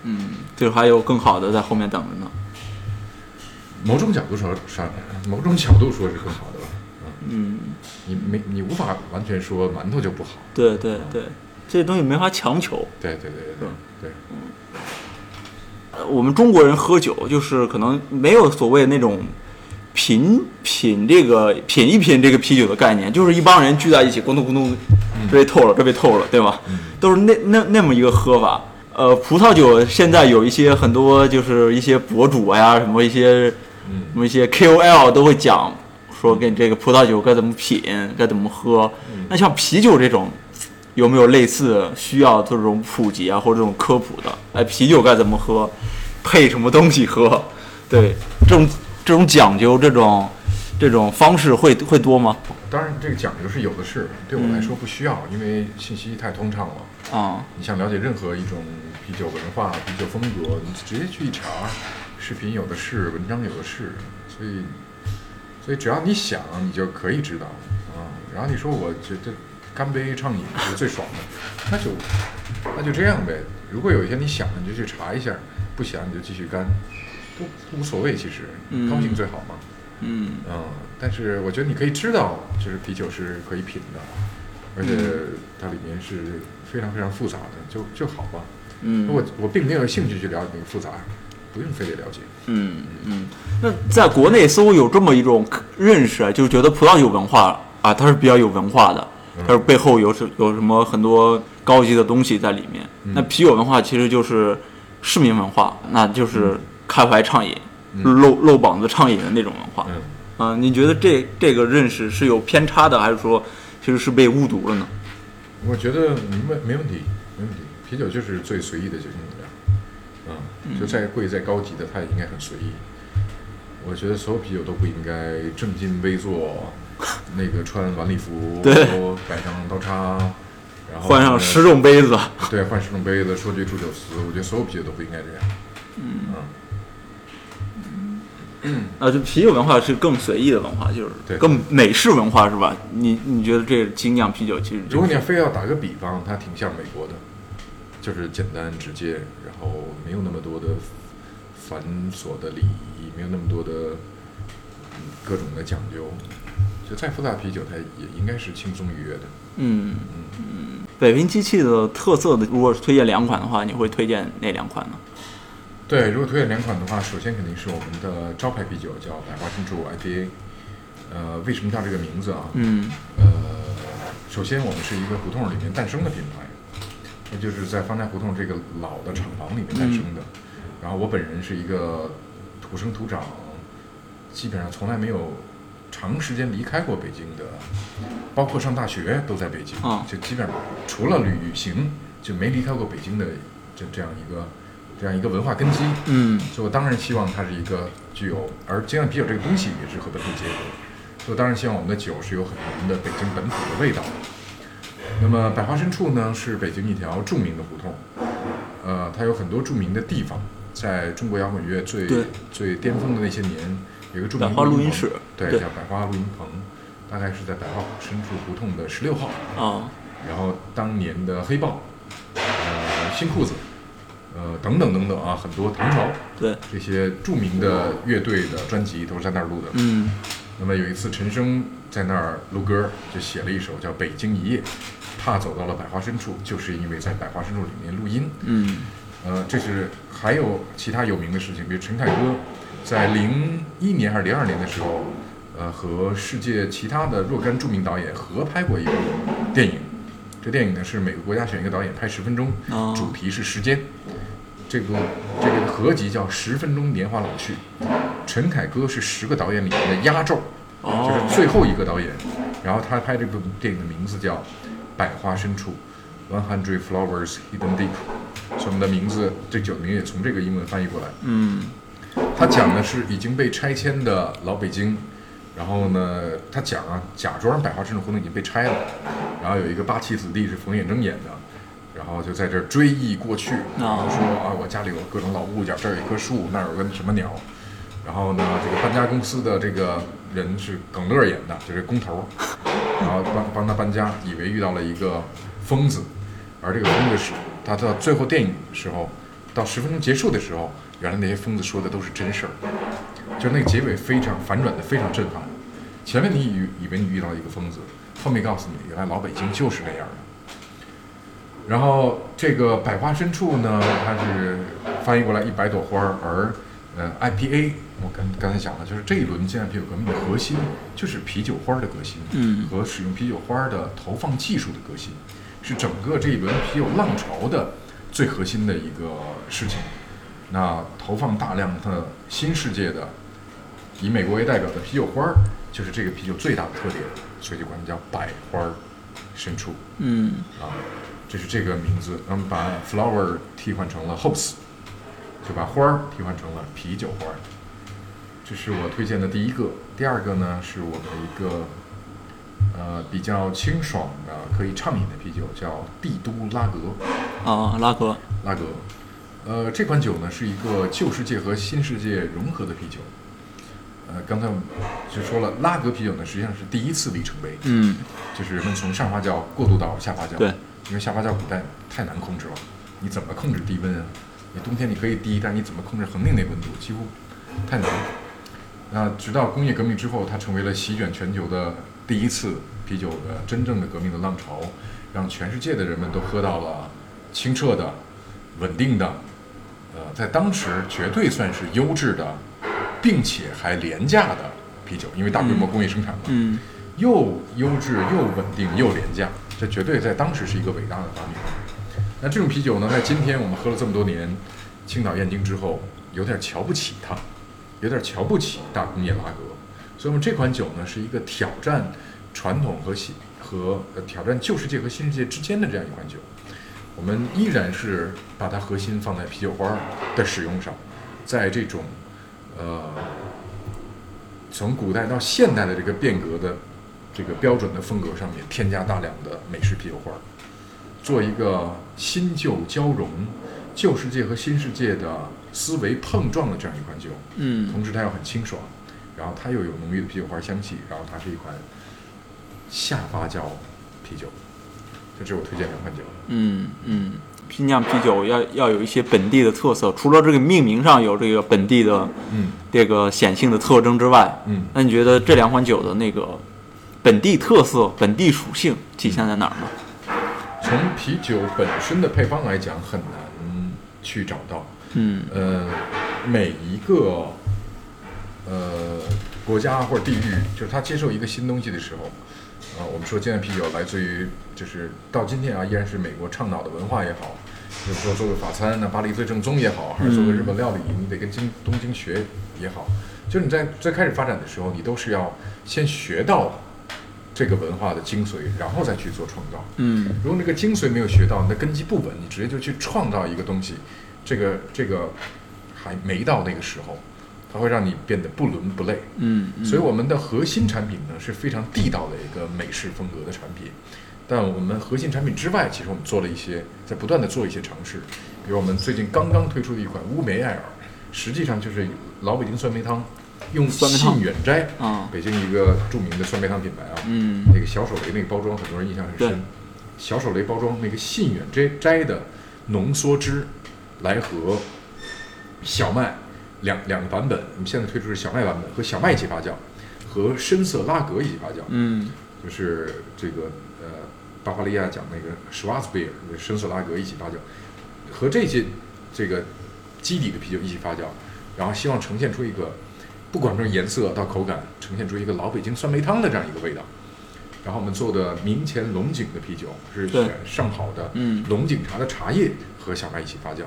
Speaker 3: 嗯，就还有更好的在后面等着呢。
Speaker 2: 某种角度说上，某种角度说是更好的吧。嗯，
Speaker 3: 嗯，
Speaker 2: 你没你无法完全说馒头就不好。
Speaker 3: 对对对，这些东西没法强求。
Speaker 2: 对对对对对对，
Speaker 3: 呃我们中国人喝酒就是可能没有所谓那种品品这个品一品这个啤酒的概念，就是一帮人聚在一起咕咚咕咚，这被透了，这被透了，对吧？都是那那那么一个喝法。呃，葡萄酒现在有一些很多就是一些博主啊呀，什么一些
Speaker 2: 嗯
Speaker 3: 什么一些 KOL 都会讲说跟这个葡萄酒该怎么品，该怎么喝。那像啤酒这种，有没有类似需要这种普及啊，或者这种科普的？哎，啤酒该怎么喝，配什么东西喝？对，这种这种讲究，这种这种方式会会多吗？
Speaker 2: 当然这个讲究是有的是，对我来说不需要，因为信息太通畅了。
Speaker 3: 啊、
Speaker 2: 你想了解任何一种啤酒文化、啤酒风格，你直接去一查，视频有的是，文章有的是，所以，所以只要你想，你就可以知道啊。然后你说我觉得干杯畅饮是最爽的，那就那就这样呗。如果有一天你想，你就去查一下；不想你就继续干，都都无所谓。其实
Speaker 3: 嗯
Speaker 2: 高兴最好嘛。
Speaker 3: 嗯
Speaker 2: 嗯，但是我觉得你可以知道，就是啤酒是可以品的，而且它里面是非常非常复杂的，就就好吧。
Speaker 3: 嗯
Speaker 2: 我我并没有兴趣去了解那个复杂，不用非得了解。
Speaker 3: 嗯嗯。那在国内似乎有这么一种认识啊，就觉得葡萄酒文化啊，它是比较有文化的，它是背后有什有什么很多高级的东西在里面。那啤酒文化其实就是市民文化，那就是开怀畅饮、露露膀子畅饮的那种文化。
Speaker 2: 嗯，
Speaker 3: 啊，你觉得这这个认识是有偏差的，还是说其实是被误读了呢？
Speaker 2: 我觉得没没问题，没问题。啤酒就是最随意的酒精饮料，嗯，就再贵再高级的，它也应该很随意。我觉得所有啤酒都不应该正襟危坐，那个穿晚礼服，
Speaker 3: 对。
Speaker 2: 摆上刀叉，然后
Speaker 3: 换上十种杯子，
Speaker 2: 对，换十种杯子，说句祝酒词，我觉得所有啤酒都不应该这样。嗯。
Speaker 3: 啊，就啤酒文化是更随意的文化，就是
Speaker 2: 对。
Speaker 3: 更美式文化是吧？你你觉得这精酿啤酒其实就
Speaker 2: 如果你非要打个比方，它挺像美国的，就是简单直接，然后没有那么多的繁琐的礼仪，没有那么多的嗯各种的讲究。就再复杂的啤酒，它也应该是轻松愉悦的。
Speaker 3: 嗯嗯嗯，北冰机器的特色的，如果是推荐两款的话，你会推荐哪两款呢？
Speaker 2: 对，如果推荐两款的话，首先肯定是我们的招牌啤酒，叫百花深处 IPA。呃，为什么叫这个名字啊？
Speaker 3: 嗯
Speaker 2: 呃，首先我们是一个胡同里面诞生的品牌，那就是在方家胡同这个老的厂房里面诞生的。然后我本人是一个土生土长，基本上从来没有长时间离开过北京的，包括上大学都在北京，
Speaker 3: 啊
Speaker 2: 就基本上除了旅行就没离开过北京的这这样一个这样一个文化根基。
Speaker 3: 嗯。
Speaker 2: 所以我当然希望它是一个具有，而精酿啤酒这个东西也是和本土结合，所以我当然希望我们的酒是有很浓的北京本土的味道。的。那么百花深处呢，是北京一条著名的胡同，呃，它有很多著名的地方，在中国摇滚乐最最巅峰的那些年，有一个著名
Speaker 3: 百花录音室
Speaker 2: 对，叫百花录音棚，大概是在百花深处胡同的十六号。
Speaker 3: 啊
Speaker 2: 然后当年的黑豹，呃，新裤子，呃，等等等等啊，很多唐朝
Speaker 3: 对
Speaker 2: 这些著名的乐队的专辑都是在那儿录的。
Speaker 3: 嗯
Speaker 2: 那么有一次陈升在那儿录歌，就写了一首叫《北京一夜》，怕走到了百花深处，就是因为在百花深处里面录音。
Speaker 3: 嗯
Speaker 2: 呃，这是还有其他有名的事情，比如陈凯歌在零一年还是零二年的时候，呃，和世界其他的若干著名导演合拍过一部电影。这电影呢是每个国家选一个导演拍十分钟，
Speaker 3: 哦
Speaker 2: 主题是时间。这个这个合集叫《十分钟年华老去》，陈凯歌是十个导演里面的压轴，就是最后一个导演。然后他拍这部电影的名字叫《百花深处》（One Hundred Flowers Hidden Deep），所以我们的名字这酒名也从这个英文翻译过来。
Speaker 3: 嗯
Speaker 2: 他讲的是已经被拆迁的老北京，然后呢，他讲啊，假装百花深处胡同已经被拆了，然后有一个八旗子弟是冯远征演的，然后就在这儿追忆过去，然后说啊，我家里有各种老物件，这儿有一棵树，那儿有个什么鸟，然后呢，这个搬家公司的这个人是耿乐演的，就是工头，然后帮帮他搬家，以为遇到了一个疯子，而这个疯子是他到最后电影的时候，到十分钟结束的时候，原来那些疯子说的都是真事儿，就是那个结尾非常反转的非常震撼。前面你以以为你遇到了一个疯子，后面告诉你，原来老北京就是那样的。然后这个百花深处呢，它是翻译过来一百朵花儿，而呃 IPA，我刚刚才讲了，就是这一轮健康啤酒革命的核心就是啤酒花的革新，
Speaker 3: 嗯
Speaker 2: 和使用啤酒花的投放技术的革新，是整个这一轮啤酒浪潮的最核心的一个事情。那投放大量的新世界的以美国为代表的啤酒花儿，就是这个啤酒最大的特点，所以就管它叫百花儿深处
Speaker 3: 嗯
Speaker 2: 啊，这是这个名字。那么把 flower 替换成了 hops，就把花儿替换成了啤酒花儿。这是我推荐的第一个。第二个呢，是我们一个呃比较清爽的可以畅饮的啤酒，叫帝都拉格。
Speaker 3: 啊，拉格，
Speaker 2: 拉格，呃，这款酒呢是一个旧世界和新世界融合的啤酒。呃，刚才我们就说了，拉格啤酒呢实际上是第一次里程碑，
Speaker 3: 嗯
Speaker 2: 就是人们从上发酵过渡到下发酵。
Speaker 3: 对，
Speaker 2: 因为下发酵古代太难控制了，你怎么控制低温啊？你冬天你可以低，但是你怎么控制恒定那温度，几乎太难了。那直到工业革命之后，它成为了席卷全球的第一次啤酒的真正的革命的浪潮，让全世界的人们都喝到了清澈的、稳定的，呃，在当时绝对算是优质的，并且还廉价的啤酒，因为大规模工业生产嘛，
Speaker 3: 嗯
Speaker 2: 又优质又稳定又廉价，这绝对在当时是一个伟大的发明。那这种啤酒呢，在今天我们喝了这么多年青岛燕京之后，有点瞧不起它，有点瞧不起大工业拉格。所以，我们这款酒呢，是一个挑战传统和新和呃挑战旧世界和新世界之间的这样一款酒。我们依然是把它核心放在啤酒花的使用上，在这种呃从古代到现代的这个变革的这个标准的风格上面，添加大量的美式啤酒花，做一个新旧交融、旧世界和新世界的思维碰撞的这样一款酒。
Speaker 3: 嗯
Speaker 2: 同时它又很清爽，然后它又有浓郁的啤酒花香气，然后它是一款下发酵啤酒。这是我推荐两款酒。
Speaker 3: 嗯嗯，精酿啤酒要要有一些本地的特色，除了这个命名上有这个本地的
Speaker 2: 嗯
Speaker 3: 这个显性的特征之外，
Speaker 2: 嗯，
Speaker 3: 那你觉得这两款酒的那个本地特色、本地属性体现在哪儿呢？
Speaker 2: 从啤酒本身的配方来讲，很难去找到。
Speaker 3: 嗯
Speaker 2: 呃，每一个呃国家或者地域，就是他接受一个新东西的时候，啊、我们说精酿啤酒来自于，就是到今天啊，依然是美国倡导的文化也好，就是说做个法餐那巴黎最正宗也好，还是做个日本料理，你得跟京东京学也好，就是你在最开始发展的时候，你都是要先学到这个文化的精髓，然后再去做创造。
Speaker 3: 嗯
Speaker 2: 如果那个精髓没有学到，你的根基不稳，你直接就去创造一个东西，这个这个还没到那个时候，它会让你变得不伦不类。
Speaker 3: 嗯，嗯
Speaker 2: 所以我们的核心产品呢是非常地道的一个美式风格的产品，但我们核心产品之外，其实我们做了一些，在不断的做一些尝试，比如我们最近刚刚推出的一款乌梅艾尔，实际上就是老北京酸梅汤，用信远斋，
Speaker 3: 啊
Speaker 2: 北京一个著名的酸梅汤品牌啊，
Speaker 3: 嗯
Speaker 2: 那个小手雷那个包装，很多人印象很深。小手雷包装那个信远斋斋的浓缩汁，来和小麦两两个版本，我们现在推出是小麦版本，和小麦一起发酵，和深色拉格一起发酵，
Speaker 3: 嗯。
Speaker 2: 就是这个呃巴伐利亚讲那个 Schwarzbier 深色拉格一起发酵，和这些这个基底的啤酒一起发酵，然后希望呈现出一个不管从颜色到口感，呈现出一个老北京酸梅汤的这样一个味道。然后我们做的明前龙井的啤酒是
Speaker 3: 对
Speaker 2: 选上好的
Speaker 3: 嗯。
Speaker 2: 龙井茶的茶叶和小麦一起发酵，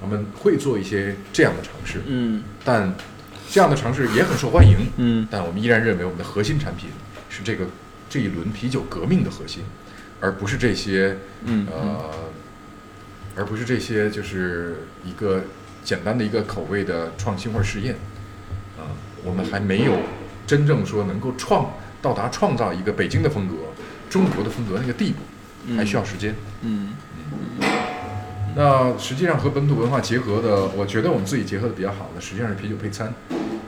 Speaker 2: 我们会做一些这样的尝试，
Speaker 3: 嗯
Speaker 2: 但这样的尝试也很受欢迎，
Speaker 3: 嗯
Speaker 2: 但我们依然认为我们的核心产品是这个这一轮啤酒革命的核心，而不是这些
Speaker 3: 嗯
Speaker 2: 呃，而不是这些就是一个简单的一个口味的创新或者试验啊、我们还没有真正说能够创到达创造一个北京的风格、中国的风格那个地步，还需要时间。
Speaker 3: 嗯嗯
Speaker 2: 那实际上和本土文化结合的，我觉得我们自己结合的比较好的，实际上是啤酒配餐。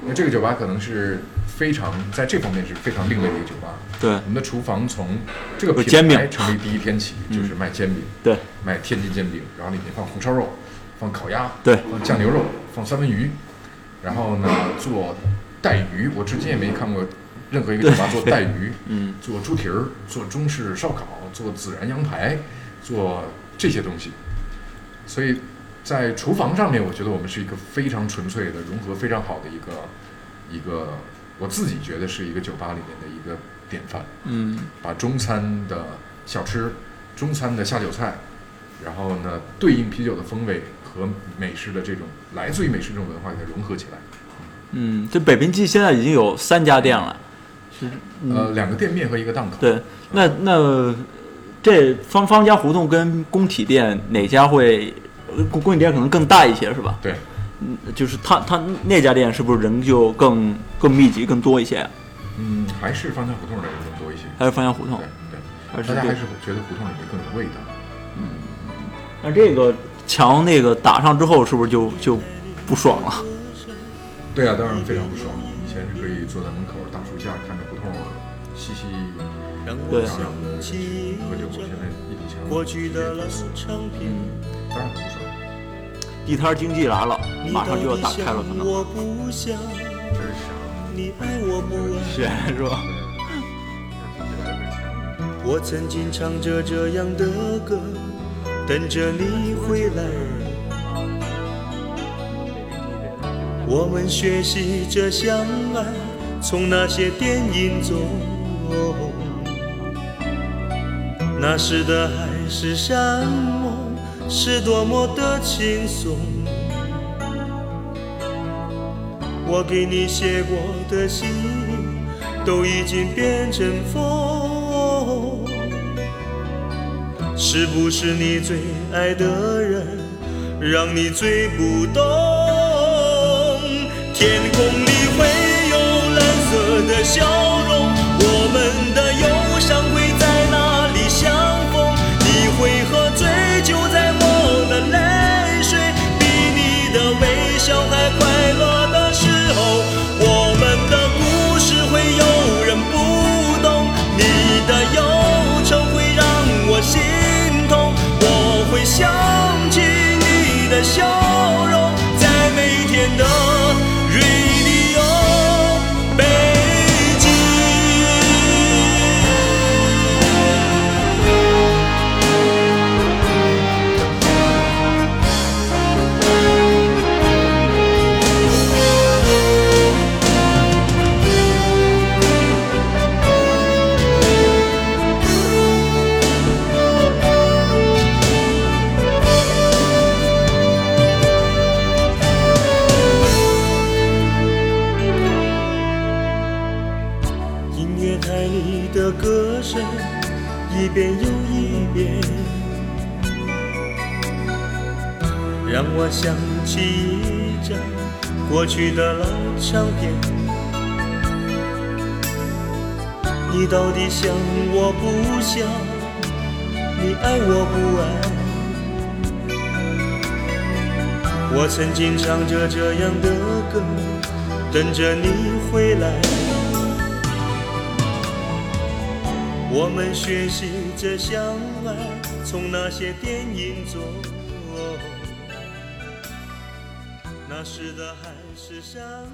Speaker 2: 因为这个酒吧可能是非常在这方面是非常另类的一个酒吧。
Speaker 3: 对
Speaker 2: 我们的厨房从这个品牌成立第一天起，就是卖煎饼，
Speaker 3: 对
Speaker 2: 卖天津煎饼，然后里面放红烧肉，放烤鸭，
Speaker 3: 对
Speaker 2: 放酱牛肉，放三文鱼，然后呢做带鱼，我至今也没看过任何一个酒吧做带鱼，
Speaker 3: 嗯
Speaker 2: 做猪蹄儿，做中式烧烤，做孜然羊排，做这些东西。所以在厨房上面，我觉得我们是一个非常纯粹的融合非常好的一个一个，我自己觉得是一个酒吧里面的一个典范。
Speaker 3: 嗯
Speaker 2: 把中餐的小吃、中餐的下酒菜，然后呢对应啤酒的风味和美式的这种来自于美式这种文化给它融合起来。
Speaker 3: 嗯，这北平记现在已经有三家店了，是
Speaker 2: 呃，两个店面和一个档口。
Speaker 3: 对，那那这方方家胡同跟工体店哪家会？呃工工体店可能更大一些是吧？
Speaker 2: 对，
Speaker 3: 嗯，就是他他那家店是不是人就更更密集更多一些啊？
Speaker 2: 嗯，还是方家胡同的人更多一些。
Speaker 3: 还是方家胡同
Speaker 2: 对？对，
Speaker 3: 还是
Speaker 2: 大家还是觉得胡同里面更有味道。
Speaker 3: 嗯那这个墙那个打上之后，是不是就就不爽了？
Speaker 2: 对啊，当然非常不爽。以前是可以坐在门口大树下看着胡同嬉戏
Speaker 3: 对
Speaker 2: 嚷嚷的喝酒，现在一堵墙，
Speaker 4: 过去的老唱片，
Speaker 2: 当然很不爽。
Speaker 3: 地摊经济来了，马上就要打开了，可能
Speaker 4: 我不想，
Speaker 2: 这是想，
Speaker 4: 你爱我不爱。
Speaker 3: 是是吧？
Speaker 4: 我曾经唱着这样的歌，等着你回来。我们学习着相爱，从那些电影中。那时的海誓山盟，是多么的轻松。我给你写过的信，都已经变成风。是不是你最爱的人，让你最不懂？天空里会有蓝色的笑月台里的歌声一遍又一遍，让我想起一张过去的老唱片。你到底想我不想？你爱我不爱？我曾经唱着这样的歌，等着你回来。我们学习着相爱，从那些电影中。那时的海誓山